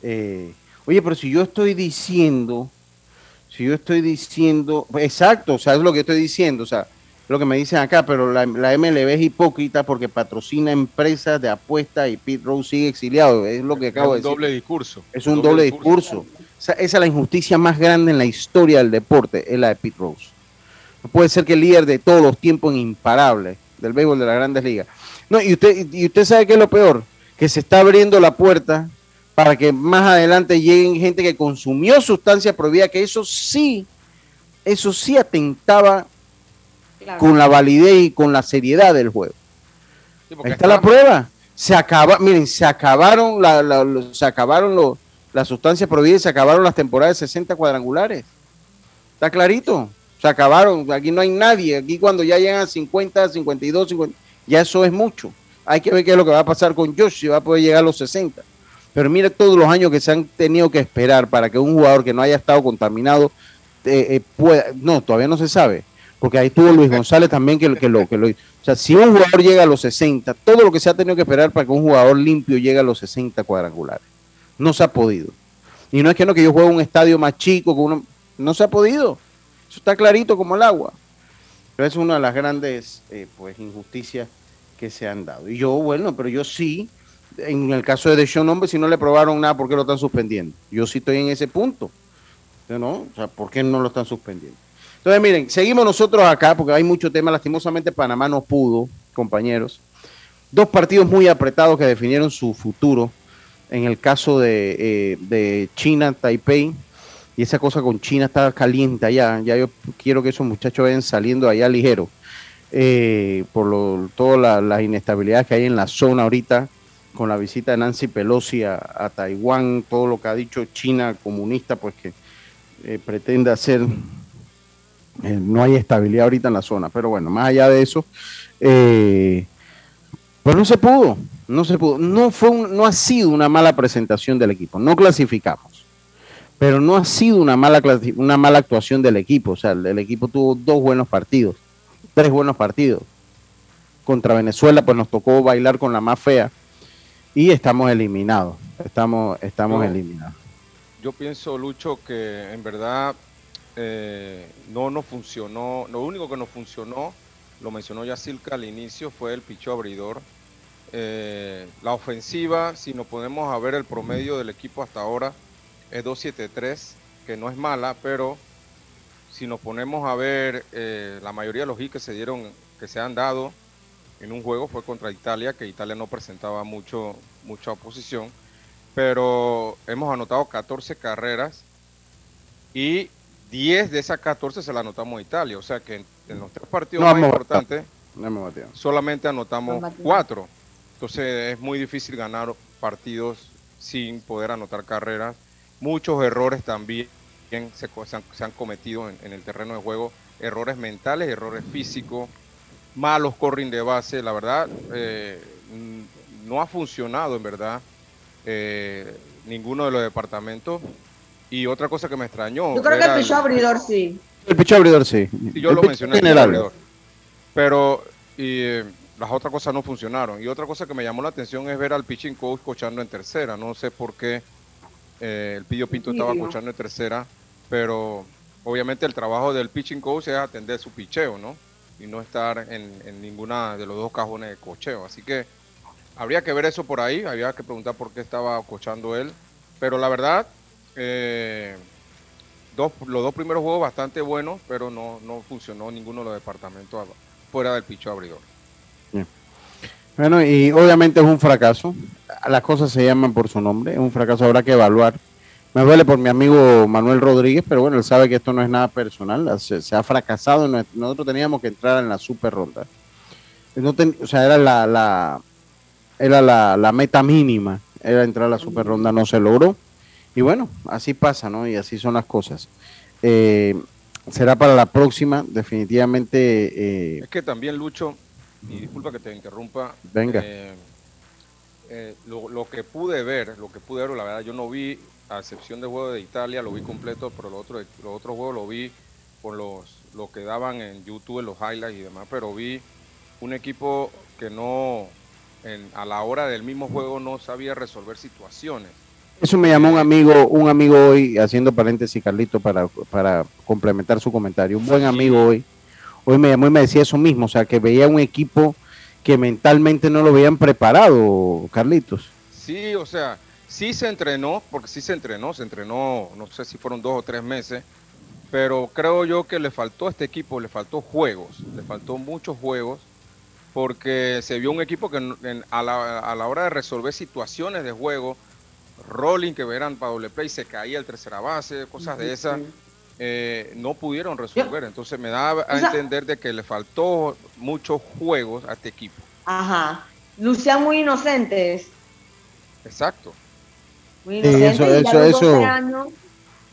Eh, oye, pero si yo estoy diciendo, si yo estoy diciendo, exacto, o sea, es lo que estoy diciendo, o sea, lo que me dicen acá, pero la, la MLB es hipócrita porque patrocina empresas de apuestas y Pete Rose sigue exiliado, es lo que acabo de un decir. doble discurso. Es un doble discurso. O sea, esa es la injusticia más grande en la historia del deporte, es la de Pete Rose. No puede ser que el líder de todos los tiempos imparable del béisbol de las grandes ligas. No, y usted, y usted sabe que es lo peor, que se está abriendo la puerta para que más adelante lleguen gente que consumió sustancias prohibidas, que eso sí, eso sí atentaba con la validez y con la seriedad del juego. Sí, Ahí está la prueba. Se acaba, miren, se acabaron la, se acabaron los, las sustancias prohibidas, se acabaron las temporadas de 60 cuadrangulares. Está clarito. Se acabaron. Aquí no hay nadie. Aquí cuando ya llegan a 50, 52, 50, ya eso es mucho. Hay que ver qué es lo que va a pasar con Josh, si va a poder llegar a los 60. Pero mire todos los años que se han tenido que esperar para que un jugador que no haya estado contaminado eh, eh, pueda. No, todavía no se sabe. Porque ahí tuvo Luis González también que, que, lo, que lo. O sea, si un jugador llega a los 60, todo lo que se ha tenido que esperar para que un jugador limpio llegue a los 60 cuadrangulares. No se ha podido. Y no es que no, que yo juegue un estadio más chico, que uno, no se ha podido. Eso está clarito como el agua. Pero es una de las grandes eh, pues, injusticias que se han dado. Y yo, bueno, pero yo sí, en el caso de Deshaun Hombre, si no le probaron nada, ¿por qué lo están suspendiendo? Yo sí estoy en ese punto. ¿No? O sea, ¿por qué no lo están suspendiendo? Entonces, miren, seguimos nosotros acá porque hay mucho tema. Lastimosamente, Panamá no pudo, compañeros. Dos partidos muy apretados que definieron su futuro. En el caso de, eh, de China, Taipei, y esa cosa con China está caliente allá. Ya yo quiero que esos muchachos vayan saliendo allá ligero. Eh, por lo, todas las inestabilidades que hay en la zona ahorita, con la visita de Nancy Pelosi a, Taiwán, todo lo que ha dicho China comunista, pues que eh, pretende hacer, eh, no hay estabilidad ahorita en la zona, pero bueno, más allá de eso, pues no se pudo, no se pudo, no, fue no ha sido una mala presentación del equipo, no clasificamos, pero no ha sido una mala, una mala actuación del equipo, o sea, el equipo tuvo dos buenos partidos tres buenos partidos. Contra Venezuela, pues nos tocó bailar con la más fea y estamos eliminados. Estamos, estamos eliminados. Yo pienso, Lucho, que en verdad eh, no nos funcionó. Lo único que nos funcionó, lo mencionó ya Silca al inicio, fue el picho abridor. Eh, la ofensiva, si nos podemos a ver el promedio del equipo hasta ahora, es 2-7-3, que no es mala, pero si nos ponemos a ver eh, la mayoría de los hits que se dieron, que se han dado en un juego fue contra Italia, que Italia no presentaba mucho, mucha oposición, pero hemos anotado 14 carreras y 10 de esas 14 se las anotamos a Italia, o sea que en, los tres partidos más importantes solamente anotamos 4. Entonces es muy difícil ganar partidos sin poder anotar carreras. Muchos errores también se, se, han, cometido en, el terreno de juego. Errores mentales, errores físicos, malos corring de base. La verdad, eh, no ha funcionado en verdad eh, ninguno de los departamentos. Y otra cosa que me extrañó. Yo creo que el picho abridor sí. El picho abridor sí. yo lo mencioné. El abridor. Pero y, eh, las otras cosas no funcionaron. Y otra cosa que me llamó la atención es ver al pitching coach cochando en tercera. No sé por qué el Pillo Pinto estaba cochando en tercera pero obviamente el trabajo del pitching coach es atender su picheo, ¿no? Y no estar en, ninguna de los dos cajones de cocheo. Así que habría que ver eso por ahí, habría que preguntar por qué estaba cochando él. Pero la verdad, eh, dos, los dos primeros juegos bastante buenos, pero no, no funcionó ninguno de los departamentos fuera del picho abridor. Bueno, y obviamente es un fracaso. Las cosas se llaman por su nombre. Es un fracaso, habrá que evaluar me duele por mi amigo Manuel Rodríguez, pero bueno, él sabe que esto no es nada personal, se, ha fracasado, nosotros teníamos que entrar en la super ronda. o sea, era la, era la, meta mínima, era entrar a la super ronda, no se logró. Y bueno, así pasa, ¿no? Y así son las cosas. Eh, será para la próxima, definitivamente. Eh, es que también, Lucho, y disculpa que te interrumpa. Venga. Eh, lo, lo, que pude ver, lo que pude ver, la verdad, yo no vi a excepción del juego de Italia, lo vi completo, pero los otros, los otros juegos lo vi por los, lo que daban en YouTube, los highlights y demás, pero vi un equipo que no, a la hora del mismo juego no sabía resolver situaciones. Eso me llamó un amigo, un amigo hoy, haciendo paréntesis, Carlito, para, para complementar su comentario. Un buen amigo hoy, hoy me llamó y me decía eso mismo, o sea, que veía un equipo que mentalmente no lo habían preparado, Carlitos. Sí, o sea, Sí se entrenó, porque sí se entrenó, se entrenó, no sé si fueron dos o tres meses, pero creo yo que le faltó a este equipo, le faltó juegos, le faltó muchos juegos, porque se vio un equipo que a, la, hora de resolver situaciones de juego, rolling que verán para doble play, se caía el tercera base, cosas de esas, eh, no pudieron resolver. Entonces me da a entender de que le faltó muchos juegos a este equipo. Ajá. lucían muy inocentes. Exacto. Muy inocentes. y a los 12 años,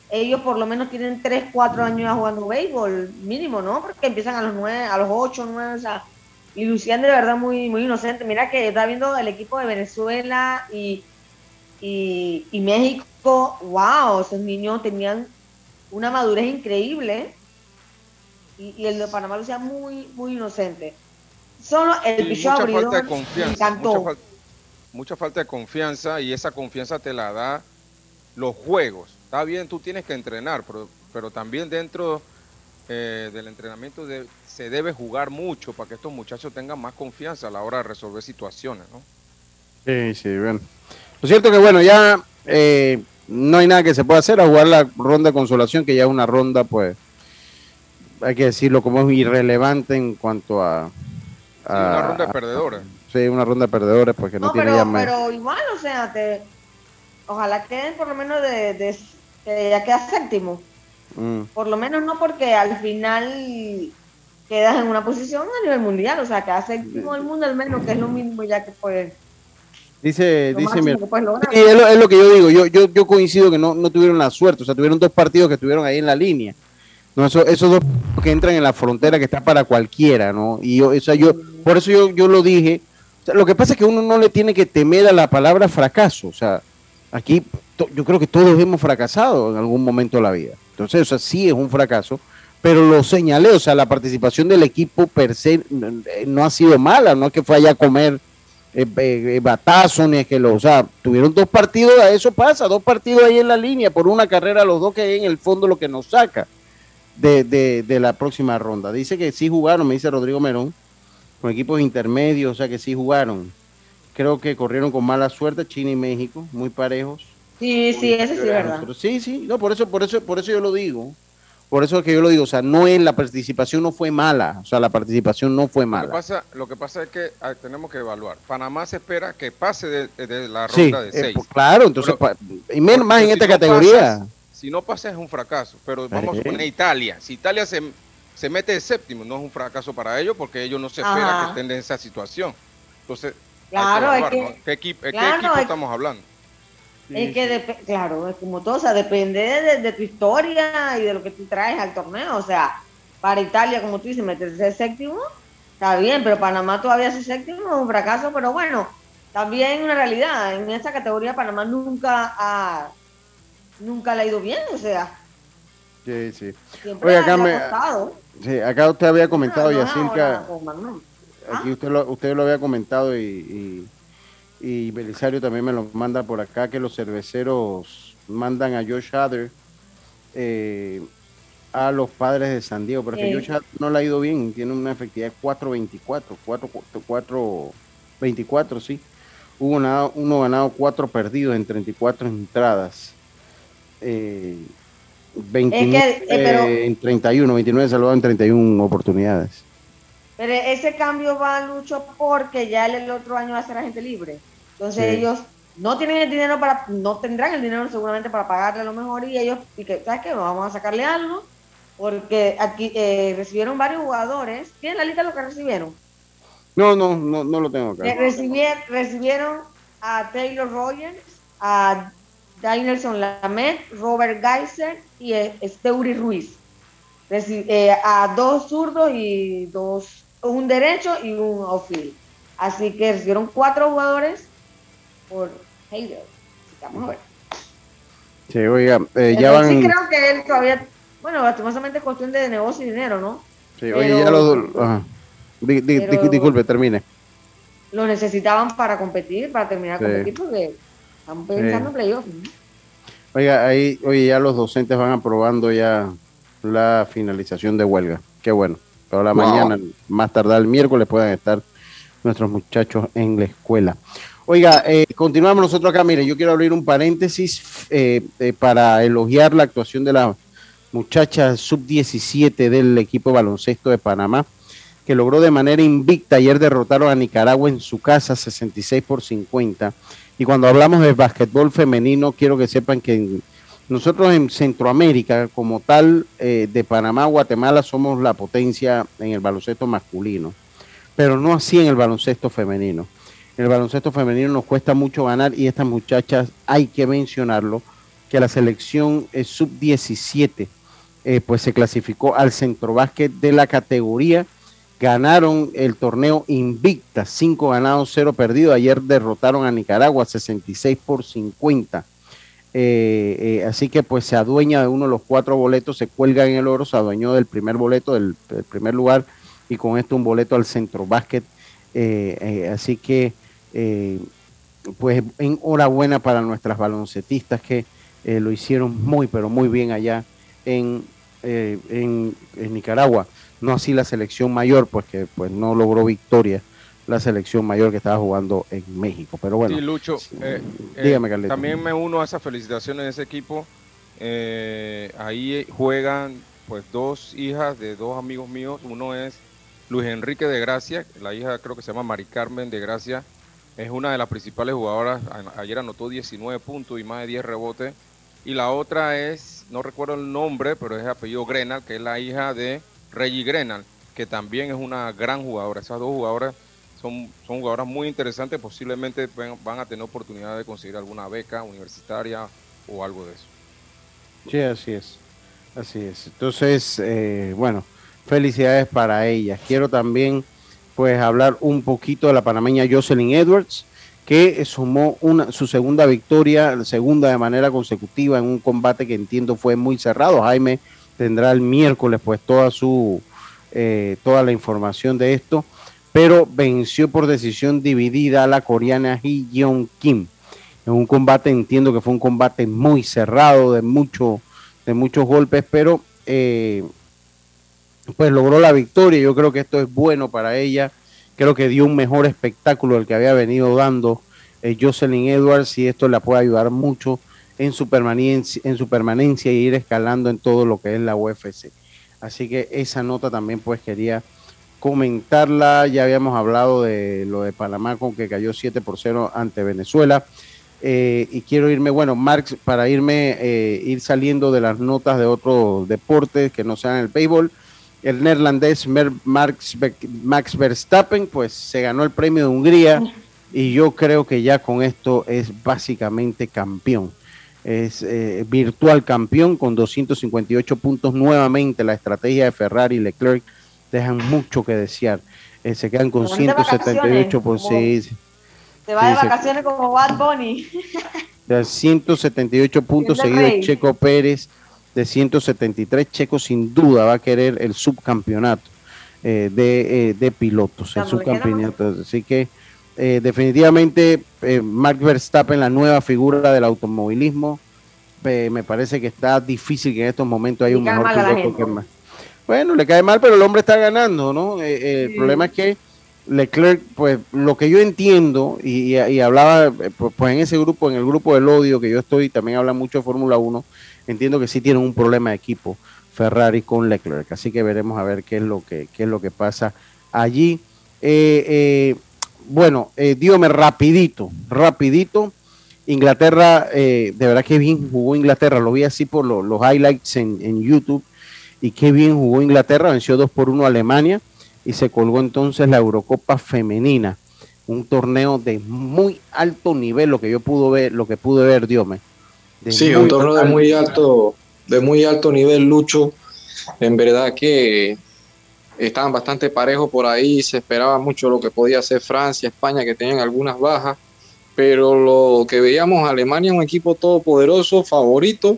ellos por lo menos tienen 3, 4 años jugando béisbol, mínimo, ¿no? Porque empiezan a los 9, a los 8, 9, o sea, y lucían de verdad muy, muy inocente. Mira que está viendo el equipo de Venezuela y, y, y México, wow, esos niños tenían una madurez increíble y, el de Panamá lucía muy, muy inocente. Solo el falta de confianza, mucha, falta de confianza y esa confianza te la da los juegos. Está bien, tú tienes que entrenar, pero, pero también dentro eh, del entrenamiento se debe jugar mucho para que estos muchachos tengan más confianza a la hora de resolver situaciones, ¿no? Sí, sí, bien. Lo cierto que, bueno, ya eh, no hay nada que se pueda hacer a jugar la ronda de consolación, que ya es una ronda, pues, hay que decirlo como es irrelevante en cuanto a... una ronda de perdedores. Sí, una ronda de perdedores porque no, tiene pero, ya. Pero igual, o sea, te, ojalá queden por lo menos de, de, ya queda séptimo. Mm. Por lo menos no porque al final quedas en una posición a nivel mundial, o sea, queda séptimo del mundo al menos, que es lo mismo ya que pues Dice, dice, mira, es, lo, que yo digo, yo, yo, yo coincido que no, no tuvieron la suerte, o sea, tuvieron dos partidos que estuvieron ahí en la línea. No, eso, esos dos que entran en la frontera que está para cualquiera, ¿no? Y yo, o sea, yo, por eso yo, yo lo dije. Lo que pasa es que uno no le tiene que temer a la palabra fracaso. O sea, aquí yo creo que todos hemos fracasado en algún momento de la vida. Entonces, o sea, sí es un fracaso, pero lo señalé, o sea, la participación del equipo per se no ha sido mala, no es que fue allá a comer eh, eh, batazo, ni es que lo, o sea, tuvieron dos partidos, eso pasa, dos partidos ahí en la línea, por una carrera los dos que en el fondo lo que nos saca de, de, la próxima ronda. Dice que sí jugaron, me dice Rodrigo Merón, con equipos intermedios, o sea que sí jugaron. Creo que corrieron con mala suerte China y México, muy parejos. Sí, sí, eso sí es verdad. sí, sí, no, por eso, por eso, por eso yo lo digo. Por eso es que yo lo digo, o sea, no es la participación no fue mala, o sea, la participación no fue mala. Lo que pasa, lo que pasa es que ah, tenemos que evaluar. Panamá se espera que pase de, la ronda de eh, seis. Pues, claro, entonces, y menos más en esta categoría si no pasa es un fracaso. Pero vamos a poner Italia. Si Italia se, se mete de séptimo, no es un fracaso para ellos porque ellos no se esperan que estén en esa situación. Entonces, claro, ¿qué, equipo, estamos hablando? Es que, claro, es como todo, o sea, depende de, tu historia y de lo que tú traes al torneo. O sea, para Italia, como tú dices, meterse de séptimo, está bien, pero Panamá todavía es séptimo, es un fracaso, pero bueno, también una realidad. En esta categoría Panamá nunca ha nunca le ha ido bien, o sea. Sí, sí. Oye, acá, me, sí, acá usted había comentado, no, Yacirca, aquí usted lo, usted lo había comentado y, y, Belisario también me lo manda por acá, que los cerveceros mandan a Josh Hader eh, a los padres de San Diego, pero que Josh Hader no le ha ido bien, tiene una efectividad de 4.24, 4.24, sí. Hubo uno ganado, cuatro perdidos en 34 entradas. Eh, 29, eh, en 31, 29 salvados en 31 oportunidades. Pero ese cambio va, Lucho, porque ya el, otro año va a ser agente libre. Entonces ellos no tienen el dinero para, no tendrán el dinero seguramente para pagarle lo mejor y ellos, y que, ¿sabes qué? Vamos a sacarle algo, porque aquí eh, recibieron varios jugadores. ¿Tienen la lista de lo que recibieron? No, no, no, no lo tengo acá. Recibieron, recibieron a Taylor Rogers, a Dainerson Lamet, Robert Geiser y Steuri Ruiz. Eh, a dos zurdos y dos, un derecho y un outfield. Así que recibieron cuatro jugadores por Hayder. Vamos a ver. Sí, oiga, eh, ya van... Sí creo que él todavía, bueno, lastimosamente es cuestión de negocio y dinero, ¿no? Sí, oye, ya los disculpe, termine. Lo necesitaban para competir, para terminar de competir, porque Estamos pensando en playoff. Oiga, ahí, oye, ya los docentes van aprobando ya la finalización de huelga. Qué bueno. Toda la mañana, más tardar el miércoles, puedan estar nuestros muchachos en la escuela. Oiga, eh, continuamos nosotros acá. Mire, yo quiero abrir un paréntesis eh, eh, para elogiar la actuación de la muchacha sub-17 del equipo de baloncesto de Panamá, que logró de manera invicta ayer derrotaron a Nicaragua en su casa 66 por 50 y cuando hablamos de básquetbol femenino, quiero que sepan que nosotros en Centroamérica, como tal, eh, de Panamá, Guatemala, somos la potencia en el baloncesto masculino, pero no así en el baloncesto femenino. el baloncesto femenino nos cuesta mucho ganar y estas muchachas hay que mencionarlo, que la selección sub-17 eh, pues se clasificó al centro básquet de la categoría. Ganaron el torneo invicta, 5 ganados, 0 perdidos. Ayer derrotaron a Nicaragua 66 por 50. Eh, eh, así que pues se adueña de uno de los cuatro boletos, se cuelga en el oro, se adueñó del primer boleto, del, primer lugar y con esto un boleto al centro básquet. así que pues enhorabuena para nuestras baloncetistas que lo hicieron muy pero muy bien allá en eh, en, Nicaragua, no así la selección mayor, pues que pues no logró victoria la selección mayor que estaba jugando en México. Pero bueno, Lucho, eh, eh, también me uno a esas felicitaciones de ese equipo. ahí juegan pues dos hijas de dos amigos míos. Uno es Luis Enrique de Gracia, la hija creo que se llama Mari Carmen de Gracia. Es una de las principales jugadoras. Ayer anotó 19 puntos y más de 10 rebotes. Y la otra es no recuerdo el nombre, pero es apellido Grenal, que es la hija de Reggie Grenal, que también es una gran jugadora. Esas dos jugadoras son, son jugadoras muy interesantes, posiblemente van a tener oportunidad de conseguir alguna beca universitaria o algo de eso. Sí, así es. Así es. Entonces, eh, bueno, felicidades para ellas. Quiero también, pues, hablar un poquito de la panameña Jocelyn Edwards que sumó una, su segunda victoria, segunda de manera consecutiva en un combate que entiendo fue muy cerrado. Jaime tendrá el miércoles pues toda su eh, toda la información de esto, pero venció por decisión dividida a la coreana Hee Yeon Kim. En un combate entiendo que fue un combate muy cerrado, de mucho, de muchos golpes, pero eh, pues logró la victoria. Yo creo que esto es bueno para ella creo que dio un mejor espectáculo del que había venido dando eh, Jocelyn Edwards y esto le puede ayudar mucho en su permanencia, en su permanencia y ir escalando en todo lo que es la UFC. Así que esa nota también pues quería comentarla. Ya habíamos hablado de lo de Panamá con que cayó 7 por 0 ante Venezuela. Eh, y quiero irme, bueno, Marx, para irme, eh, ir saliendo de las notas de otros deportes que no sean el béisbol el neerlandés Max Verstappen, pues se ganó el premio de Hungría y yo creo que ya con esto es básicamente campeón. Es eh, virtual campeón con 258 puntos. Nuevamente la estrategia de Ferrari y Leclerc dejan mucho que desear. Eh, se quedan con 178 por sí. Se va de vacaciones como Bad Bunny. 178 puntos seguidos Checo Pérez de 173. Checo sin duda va a querer el subcampeonato eh, de, eh, de, pilotos, el subcampeonato. Así que eh, definitivamente Mark Verstappen, la nueva figura del automovilismo, me parece que está difícil que en estos momentos haya un mejor piloto que más. Bueno, le cae mal, pero el hombre está ganando, ¿no? El problema es que Leclerc, pues lo que yo entiendo, y, y, hablaba pues en ese grupo, en el grupo del odio que yo estoy, también habla mucho de Fórmula 1, entiendo que sí tienen un problema de equipo Ferrari con Leclerc, así que veremos a ver qué es lo que, qué es lo que pasa allí. Eh, eh, bueno, eh, dígame rapidito, rapidito. Inglaterra, eh, de verdad que bien jugó Inglaterra, lo vi así por los highlights en, en, YouTube, y qué bien jugó Inglaterra, venció 2 por 1 a Alemania y se colgó entonces la Eurocopa femenina, un torneo de muy alto nivel, lo que yo pude ver, lo que pude ver, Dios sí, un torneo de muy alto, de muy alto nivel, Lucho. En verdad que estaban bastante parejos por ahí, se esperaba mucho lo que podía hacer Francia, España, que tenían algunas bajas, pero lo que veíamos, Alemania, un equipo todopoderoso, favorito,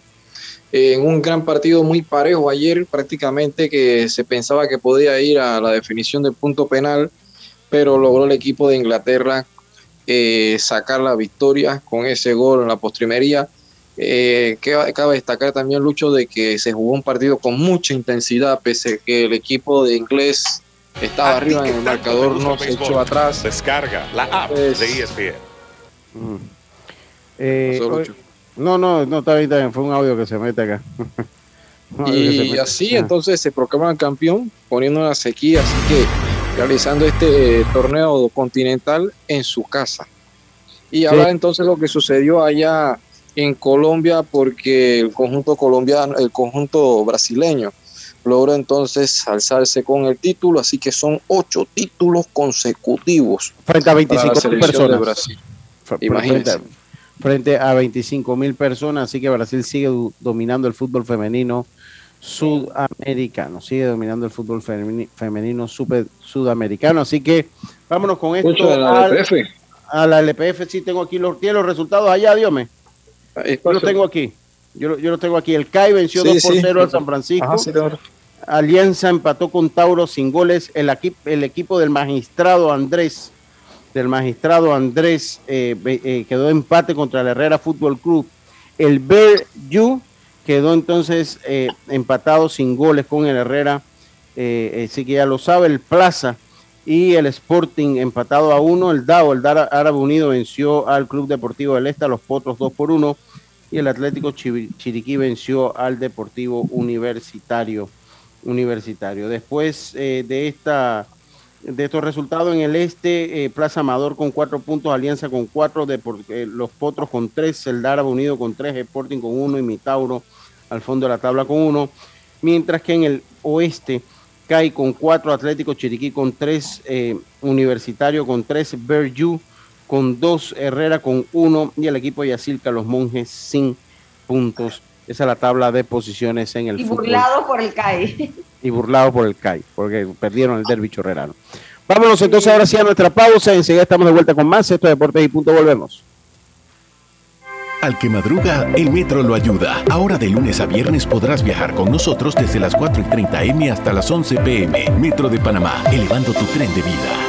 en un gran partido muy parejo ayer, prácticamente que se pensaba que podía ir a la definición del punto penal, pero logró el equipo de Inglaterra eh, sacar la victoria con ese gol en la postrimería eh, que cabe destacar también, Lucho, de que se jugó un partido con mucha intensidad, pese que el equipo de inglés estaba arriba en el marcador, no se echó atrás. Descarga la app de ESPN. Mm. Eh, no, no, no, está bien, está bien, fue un audio que se mete acá. y así ah. entonces se proclama campeón, poniendo una sequía, así que realizando este torneo continental en su casa. Y ahora entonces lo que sucedió allá en Colombia porque el conjunto colombiano, el conjunto brasileño logró entonces alzarse con el título, así que son ocho títulos consecutivos. Frente a 25 mil personas. De Brasil. Imagínense. Frente, a 25 mil personas, así que Brasil sigue dominando el fútbol femenino sudamericano, sigue dominando el fútbol femenino super, sudamericano, así que vámonos con esto. A la LPF. A la LPF, sí, tengo aquí los, ¿tiene los resultados allá, Dios Yo los tengo aquí. Yo, yo lo tengo aquí. El CAI venció 2 por 0 al San Francisco. Alianza empató con Tauro sin goles. El, el equipo del magistrado Andrés, del magistrado Andrés, eh, eh, quedó empate contra el Herrera Fútbol Club. El Yu quedó entonces eh, empatado sin goles con el Herrera. así que ya lo sabe. El Plaza y el Sporting empatado a uno. El DAO, el Dar Árabe Unido, venció al Club Deportivo del Este, a los Potros 2 por 1 y el Atlético Chiriquí venció al Deportivo Universitario. Universitario. Después eh, de esta de estos resultados en el este, eh, Plaza Amador con cuatro puntos, Alianza con cuatro, de, eh, los Potros con tres, el Unido con tres, Sporting con uno y Mitauro al fondo de la tabla con uno. Mientras que en el oeste, CAI con cuatro, Atlético Chiriquí con tres, Universitario con tres, Berju con dos, Herrera con uno y el equipo de Yacilca, los monjes, sin puntos. Esa es la tabla de posiciones en el y burlado por el CAI. Y burlado por el CAI, porque perdieron el derbi chorrerano. Vámonos entonces ahora sí a nuestra pausa. Enseguida estamos de vuelta con más. Esto es Deportes y Punto. Volvemos. Al que madruga, el metro lo ayuda. Ahora de lunes a viernes podrás viajar con nosotros desde las 4 y 30 M hasta las 11 PM. Metro de Panamá, elevando tu tren de vida.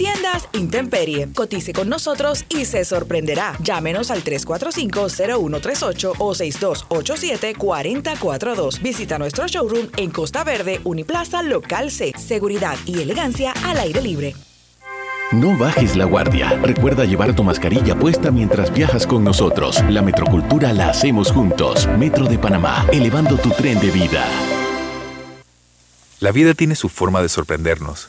Tiendas Intemperie. Cotice con nosotros y se sorprenderá. Llámenos al 345-0138 o 6287-4042. Visita nuestro showroom en Costa Verde, Uniplaza, Local C. Seguridad y elegancia al aire libre. No bajes la guardia. Recuerda llevar tu mascarilla puesta mientras viajas con nosotros. La metrocultura la hacemos juntos. Metro de Panamá, elevando tu tren de vida. La vida tiene su forma de sorprendernos.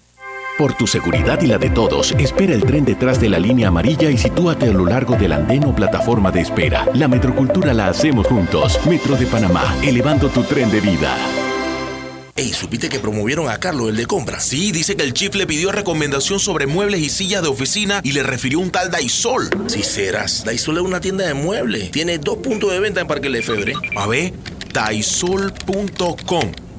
Por tu seguridad y la de todos, espera el tren detrás de la línea amarilla y sitúate a lo largo del andén o plataforma de espera. La metrocultura la hacemos juntos. Metro de Panamá, elevando tu tren de vida. Ey, ¿supiste que promovieron a Carlos, el de compra? Sí, dice que el chief le pidió recomendación sobre muebles y sillas de oficina y le refirió un tal Daisol. Si serás, Daisol es una tienda de muebles. Tiene dos puntos de venta en Parque Lefebvre. A ver, daisol.com.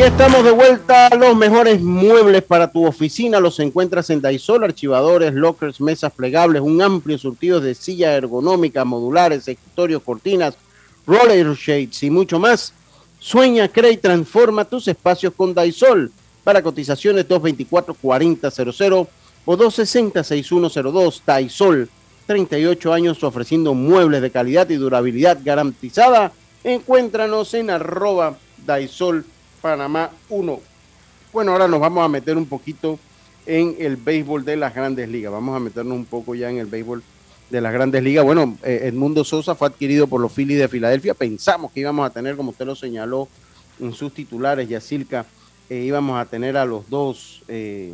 Y estamos de vuelta. Los mejores muebles para tu oficina los encuentras en Daisol, archivadores, lockers, mesas plegables, un amplio surtido de silla ergonómica, modulares, escritorios, cortinas, roller shades y mucho más. Sueña, crea y transforma tus espacios con Daisol. Para cotizaciones 224-4000 o 260-6102. Daisol, 38 años ofreciendo muebles de calidad y durabilidad garantizada. Encuéntranos en arroba Daisol Panamá 1. Bueno, ahora nos vamos a meter un poquito en el béisbol de las grandes ligas. Vamos a meternos un poco ya en el béisbol de las grandes ligas. Bueno, eh, Edmundo Sosa fue adquirido por los Phillies de Filadelfia. Pensamos que íbamos a tener, como usted lo señaló en sus titulares, Yacilca, eh, íbamos a tener a los dos eh,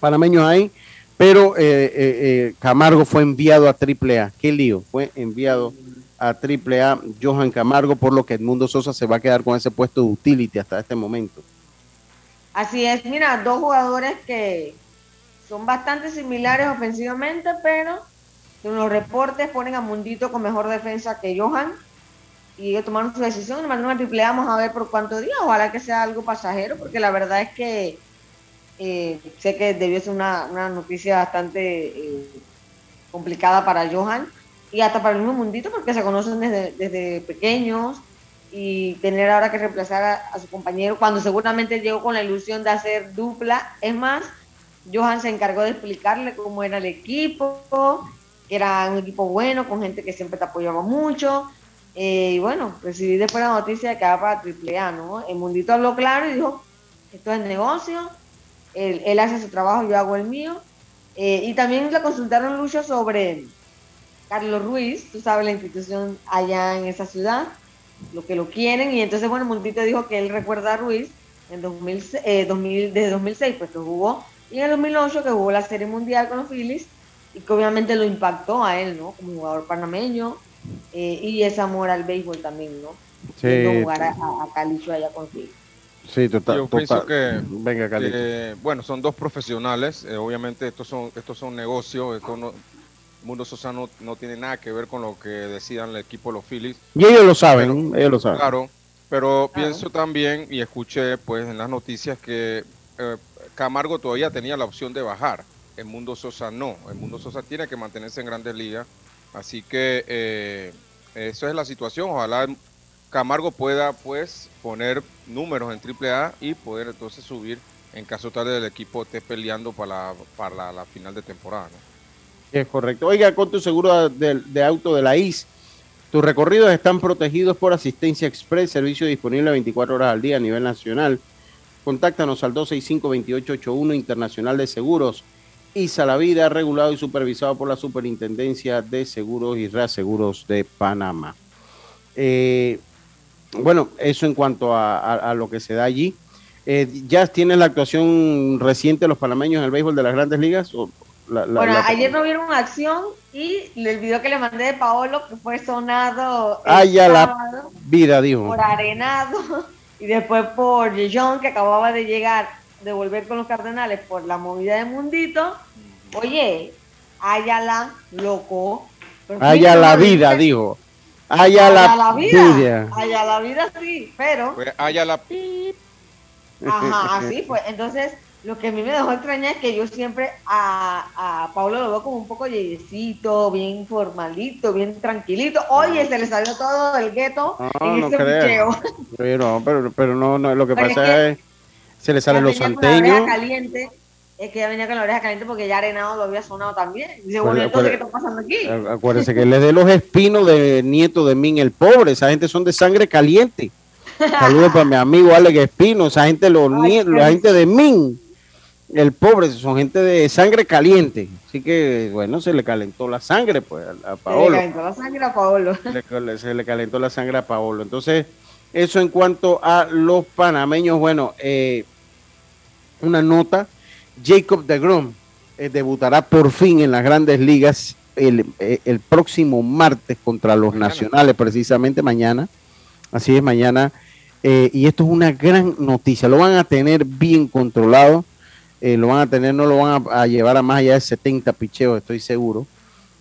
panameños ahí, Pero eh, Camargo fue enviado a AAA. ¿Qué lío? Fue enviado a AAA Johan Camargo, por lo que Edmundo Sosa se va a quedar con ese puesto de utility hasta este momento. Así es, mira, dos jugadores que son bastante similares ofensivamente, pero en los reportes ponen a Mundito con mejor defensa que Johan y ellos tomaron su decisión y mandaron a triple vamos a ver por cuánto días, ojalá que sea algo pasajero, porque la verdad es que eh, sé que debió ser una, noticia bastante eh, complicada para Johan y hasta para el mismo Mundito, porque se conocen desde, pequeños y tener ahora que reemplazar a, su compañero cuando seguramente llegó con la ilusión de hacer dupla. Es más, Johan se encargó de explicarle cómo era el equipo, que era un equipo bueno, con gente que siempre te apoyaba mucho. Eh, y bueno, recibí después la noticia de que va para AAA, ¿no? El mundito habló claro y dijo, esto es negocio, él, hace su trabajo, yo hago el mío. Eh, y también le consultaron Lucho sobre Carlos Ruiz, tú sabes la institución allá en esa ciudad, lo que lo quieren. Y entonces, bueno, Mundito dijo que él recuerda a Ruiz en 2000, eh, 2000, desde 2006, pues que jugó, y en el 2008 que jugó la Serie Mundial con los Phillies y que obviamente lo impactó a él, ¿no? Como jugador panameño eh, y ese amor al béisbol también, ¿no? Sí. jugar a, a, Calicho allá con Sí, total. Yo pienso que, Venga, eh, bueno, son dos profesionales, eh, obviamente estos son, estos son negocios, esto no, Mundo Sosa no, tiene nada que ver con lo que decidan el equipo de los Phillies. Y ellos lo saben, ellos lo saben. Claro, pero pienso también y escuché pues en las noticias que Camargo todavía tenía la opción de bajar el Mundo Sosa no. El Mundo Sosa tiene que mantenerse en grandes ligas. Así que eh, eso es la situación. Ojalá Camargo pueda pues poner números en AAA y poder entonces subir en caso tal del equipo esté peleando para la, para la, final de temporada. Es correcto. Oiga, con tu seguro de, auto de la IS, tus recorridos están protegidos por asistencia express, servicio disponible 24 horas al día a nivel nacional. Contáctanos al 265-2881 Internacional de Seguros y Salavida, regulado y supervisado por la Superintendencia de Seguros y Reaseguros de Panamá. Eh, bueno, eso en cuanto a, lo que se da allí. Eh, ¿Ya tienes la actuación reciente de los panameños en el béisbol de las grandes ligas? Bueno, ayer no vieron acción y el video que le mandé de Paolo, que fue sonado. Ah, ya la vida, dijo. Por Arenado y después por John, que acababa de llegar, de volver con los Cardenales por la movida de Mundito Oye, Ayala, loco. Haya la vida, dijo. Haya la, vida. Haya la vida, sí, pero. Pues haya la Ajá, así fue. Entonces, lo que a mí me dejó extrañar es que yo siempre a, a Pablo lo veo como un poco yeyecito, bien formalito, bien tranquilito. Oye, se le salió todo el gueto no, no creo. Pero, pero, pero no, no, lo que pasa es, se le salen los santeños. caliente es que ya venía con la oreja caliente porque ya Arenado lo había sonado también. Dice, bueno, entonces, ¿qué está pasando aquí? Acuérdense que le dé los espinos de nieto de Min, el pobre. Esa gente son de sangre caliente. Saludos para mi amigo Alex Espino. Esa gente, los la gente de Min, el pobre, son gente de sangre caliente. Así que, bueno, se le calentó la sangre pues a, Paolo. Se le calentó la sangre a Paolo. se le calentó la sangre a Paolo. Entonces, eso en cuanto a los panameños. Bueno, eh, una nota Jacob de Grom eh, debutará por fin en las grandes ligas el, eh, próximo martes contra los nacionales, precisamente mañana. Así es, mañana. Eh, y esto es una gran noticia. Lo van a tener bien controlado. Lo van a tener, no lo van a, llevar a más allá de 70 picheos, estoy seguro.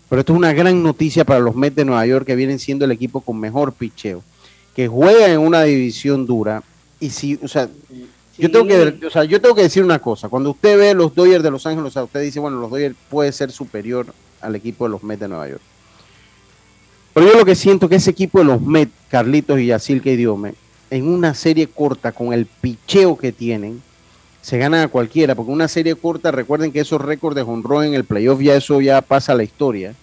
Pero esto es una gran noticia para los Mets de Nueva York, que vienen siendo el equipo con mejor picheo, que juega en una división dura. Y si, o sea, yo tengo que, o sea, yo tengo que decir una cosa. Cuando usted ve los Dodgers de Los Ángeles, usted dice, bueno, los Dodgers puede ser superior al equipo de los Mets de Nueva York. Pero yo lo que siento que ese equipo de los Mets, Carlitos y Yacil que Diome, en una serie corta con el picheo que tienen, se gana a cualquiera, porque una serie corta, recuerden que esos récords de honrón en el playoff ya eso ya pasa a la historia.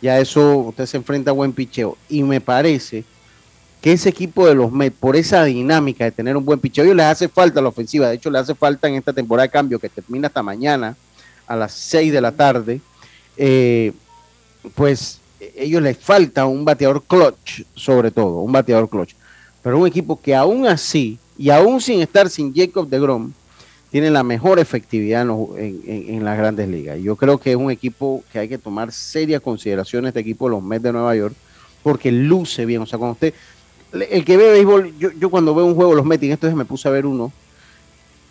Ya eso usted se enfrenta a buen picheo. Y me parece que ese equipo de los Mets, por esa dinámica de tener un buen picheo, les hace falta la ofensiva. De hecho, le hace falta en esta temporada de cambio que termina hasta mañana a las 6 de la tarde. Eh, pues ellos les falta un bateador clutch, sobre todo, un bateador clutch. Pero un equipo que aún así, y aún sin estar sin Jacob de Grom, tiene la mejor efectividad en, las grandes ligas. Yo creo que es un equipo que hay que tomar serias consideraciones, este equipo de los Mets de Nueva York, porque luce bien. O sea, cuando usted, el que ve béisbol, yo, cuando veo un juego de los Mets, y entonces me puse a ver uno,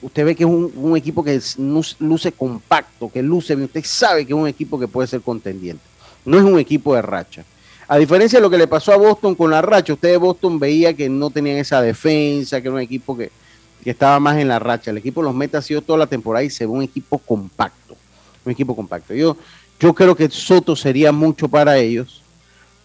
usted ve que es un, equipo que luce compacto, que luce bien. Usted sabe que es un equipo que puede ser contendiente. No es un equipo de racha. A diferencia de lo que le pasó a Boston con la racha, usted de Boston veía que no tenían esa defensa, que era un equipo que que estaba más en la racha. El equipo los mete ha sido toda la temporada y se ve un equipo compacto. Un equipo compacto. Yo, yo creo que Soto sería mucho para ellos,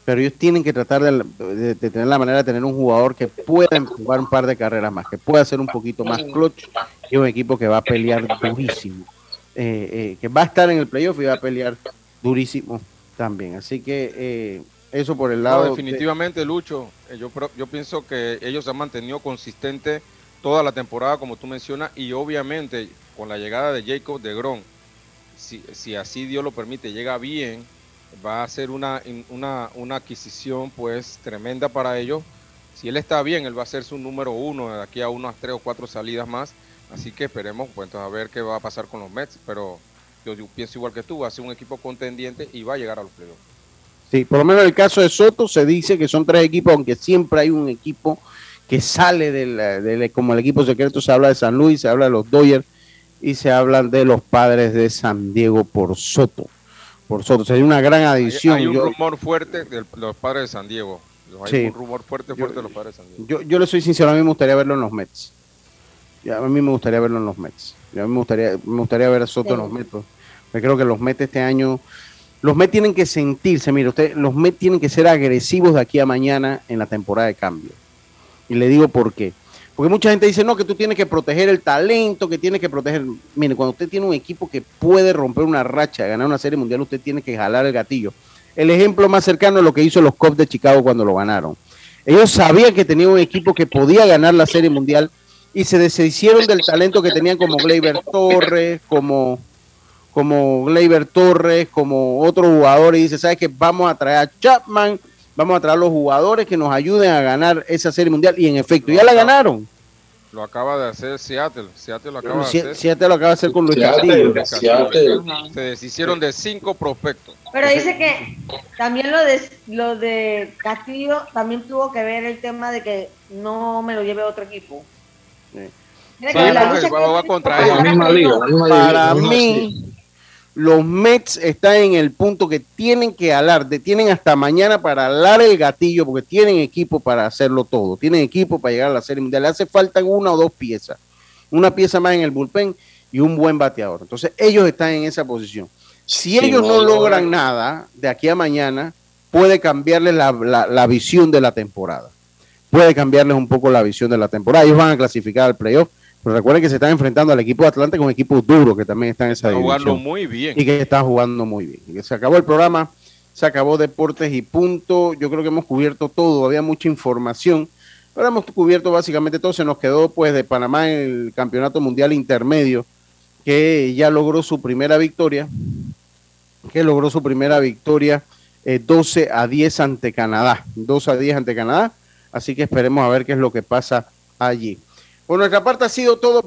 pero ellos tienen que tratar de, tener la manera de tener un jugador que pueda jugar un par de carreras más, que pueda ser un poquito más clutch y un equipo que va a pelear durísimo. Eh, eh, que va a estar en el playoff y va a pelear durísimo también. Así que eh, eso por el lado. definitivamente, Lucho, yo, yo pienso que ellos se han mantenido consistentes toda la temporada, como tú mencionas, y obviamente con la llegada de Jacob de Gron, si, si así Dios lo permite, llega bien, va a ser una, una, una adquisición pues tremenda para ellos. Si él está bien, él va a ser su número uno de aquí a unas tres o cuatro salidas más. Así que esperemos pues, a ver qué va a pasar con los Mets. Pero yo, pienso igual que tú, va a ser un equipo contendiente y va a llegar a los playoffs. Sí, por lo menos en el caso de Soto se dice que son tres equipos, aunque siempre hay un equipo que sale del, como el equipo secreto, se habla de San Luis, se habla de los Dodgers y se habla de los padres de San Diego por Soto. Por Soto, sería una gran adición. Hay, un rumor fuerte de los padres de San Diego. Hay un rumor fuerte, fuerte de los padres de San Diego. Yo, yo le soy sincero, a mí me gustaría verlo en los Mets. a mí me gustaría verlo en los Mets. a mí me gustaría, me gustaría ver a Soto en los Mets. Pues. Me creo que los Mets este año, los Mets tienen que sentirse, mire, usted, los Mets tienen que ser agresivos de aquí a mañana en la temporada de cambio. Y le digo por qué. Porque mucha gente dice, no, que tú tienes que proteger el talento, que tienes que proteger... Mire, cuando usted tiene un equipo que puede romper una racha, ganar una serie mundial, usted tiene que jalar el gatillo. El ejemplo más cercano es lo que hizo los Cubs de Chicago cuando lo ganaron. Ellos sabían que tenían un equipo que podía ganar la serie mundial y se deshicieron del talento que tenían como Gleyber Torres, como, como Gleyber Torres, como otros jugadores y dice, ¿sabes qué? Vamos a traer a Chapman, vamos a traer los jugadores que nos ayuden a ganar esa serie mundial y en efecto ya la ganaron. Lo acaba de hacer Seattle. Seattle lo acaba de hacer. Seattle lo acaba de hacer con Luis Castillo. Se deshicieron de cinco prospectos. Pero dice que también lo de, lo de Castillo también tuvo que ver el tema de que no me lo lleve otro equipo. Sí. va contra Para mí, los Mets están en el punto que tienen que alar, tienen hasta mañana para alar el gatillo, porque tienen equipo para hacerlo todo, tienen equipo para llegar a la Serie Mundial. Le hace falta una o dos piezas, una pieza más en el bullpen y un buen bateador. Entonces, ellos están en esa posición. Si ellos no, logran nada de aquí a mañana, puede cambiarles la, la visión de la temporada. Puede cambiarles un poco la visión de la temporada. Ellos van a clasificar al playoff pero recuerden que se están enfrentando al equipo de Atlanta con equipos duros que también están en esa está jugando muy bien. Y que están jugando muy bien. Se acabó el programa, se acabó Deportes y punto. Yo creo que hemos cubierto todo, había mucha información, pero hemos cubierto básicamente todo. Se nos quedó pues de Panamá en el Campeonato Mundial Intermedio, que ya logró su primera victoria, que logró su primera victoria 12 eh, a 10 ante Canadá, 12 a 10 ante Canadá. Así que esperemos a ver qué es lo que pasa allí. Por nuestra parte ha sido todo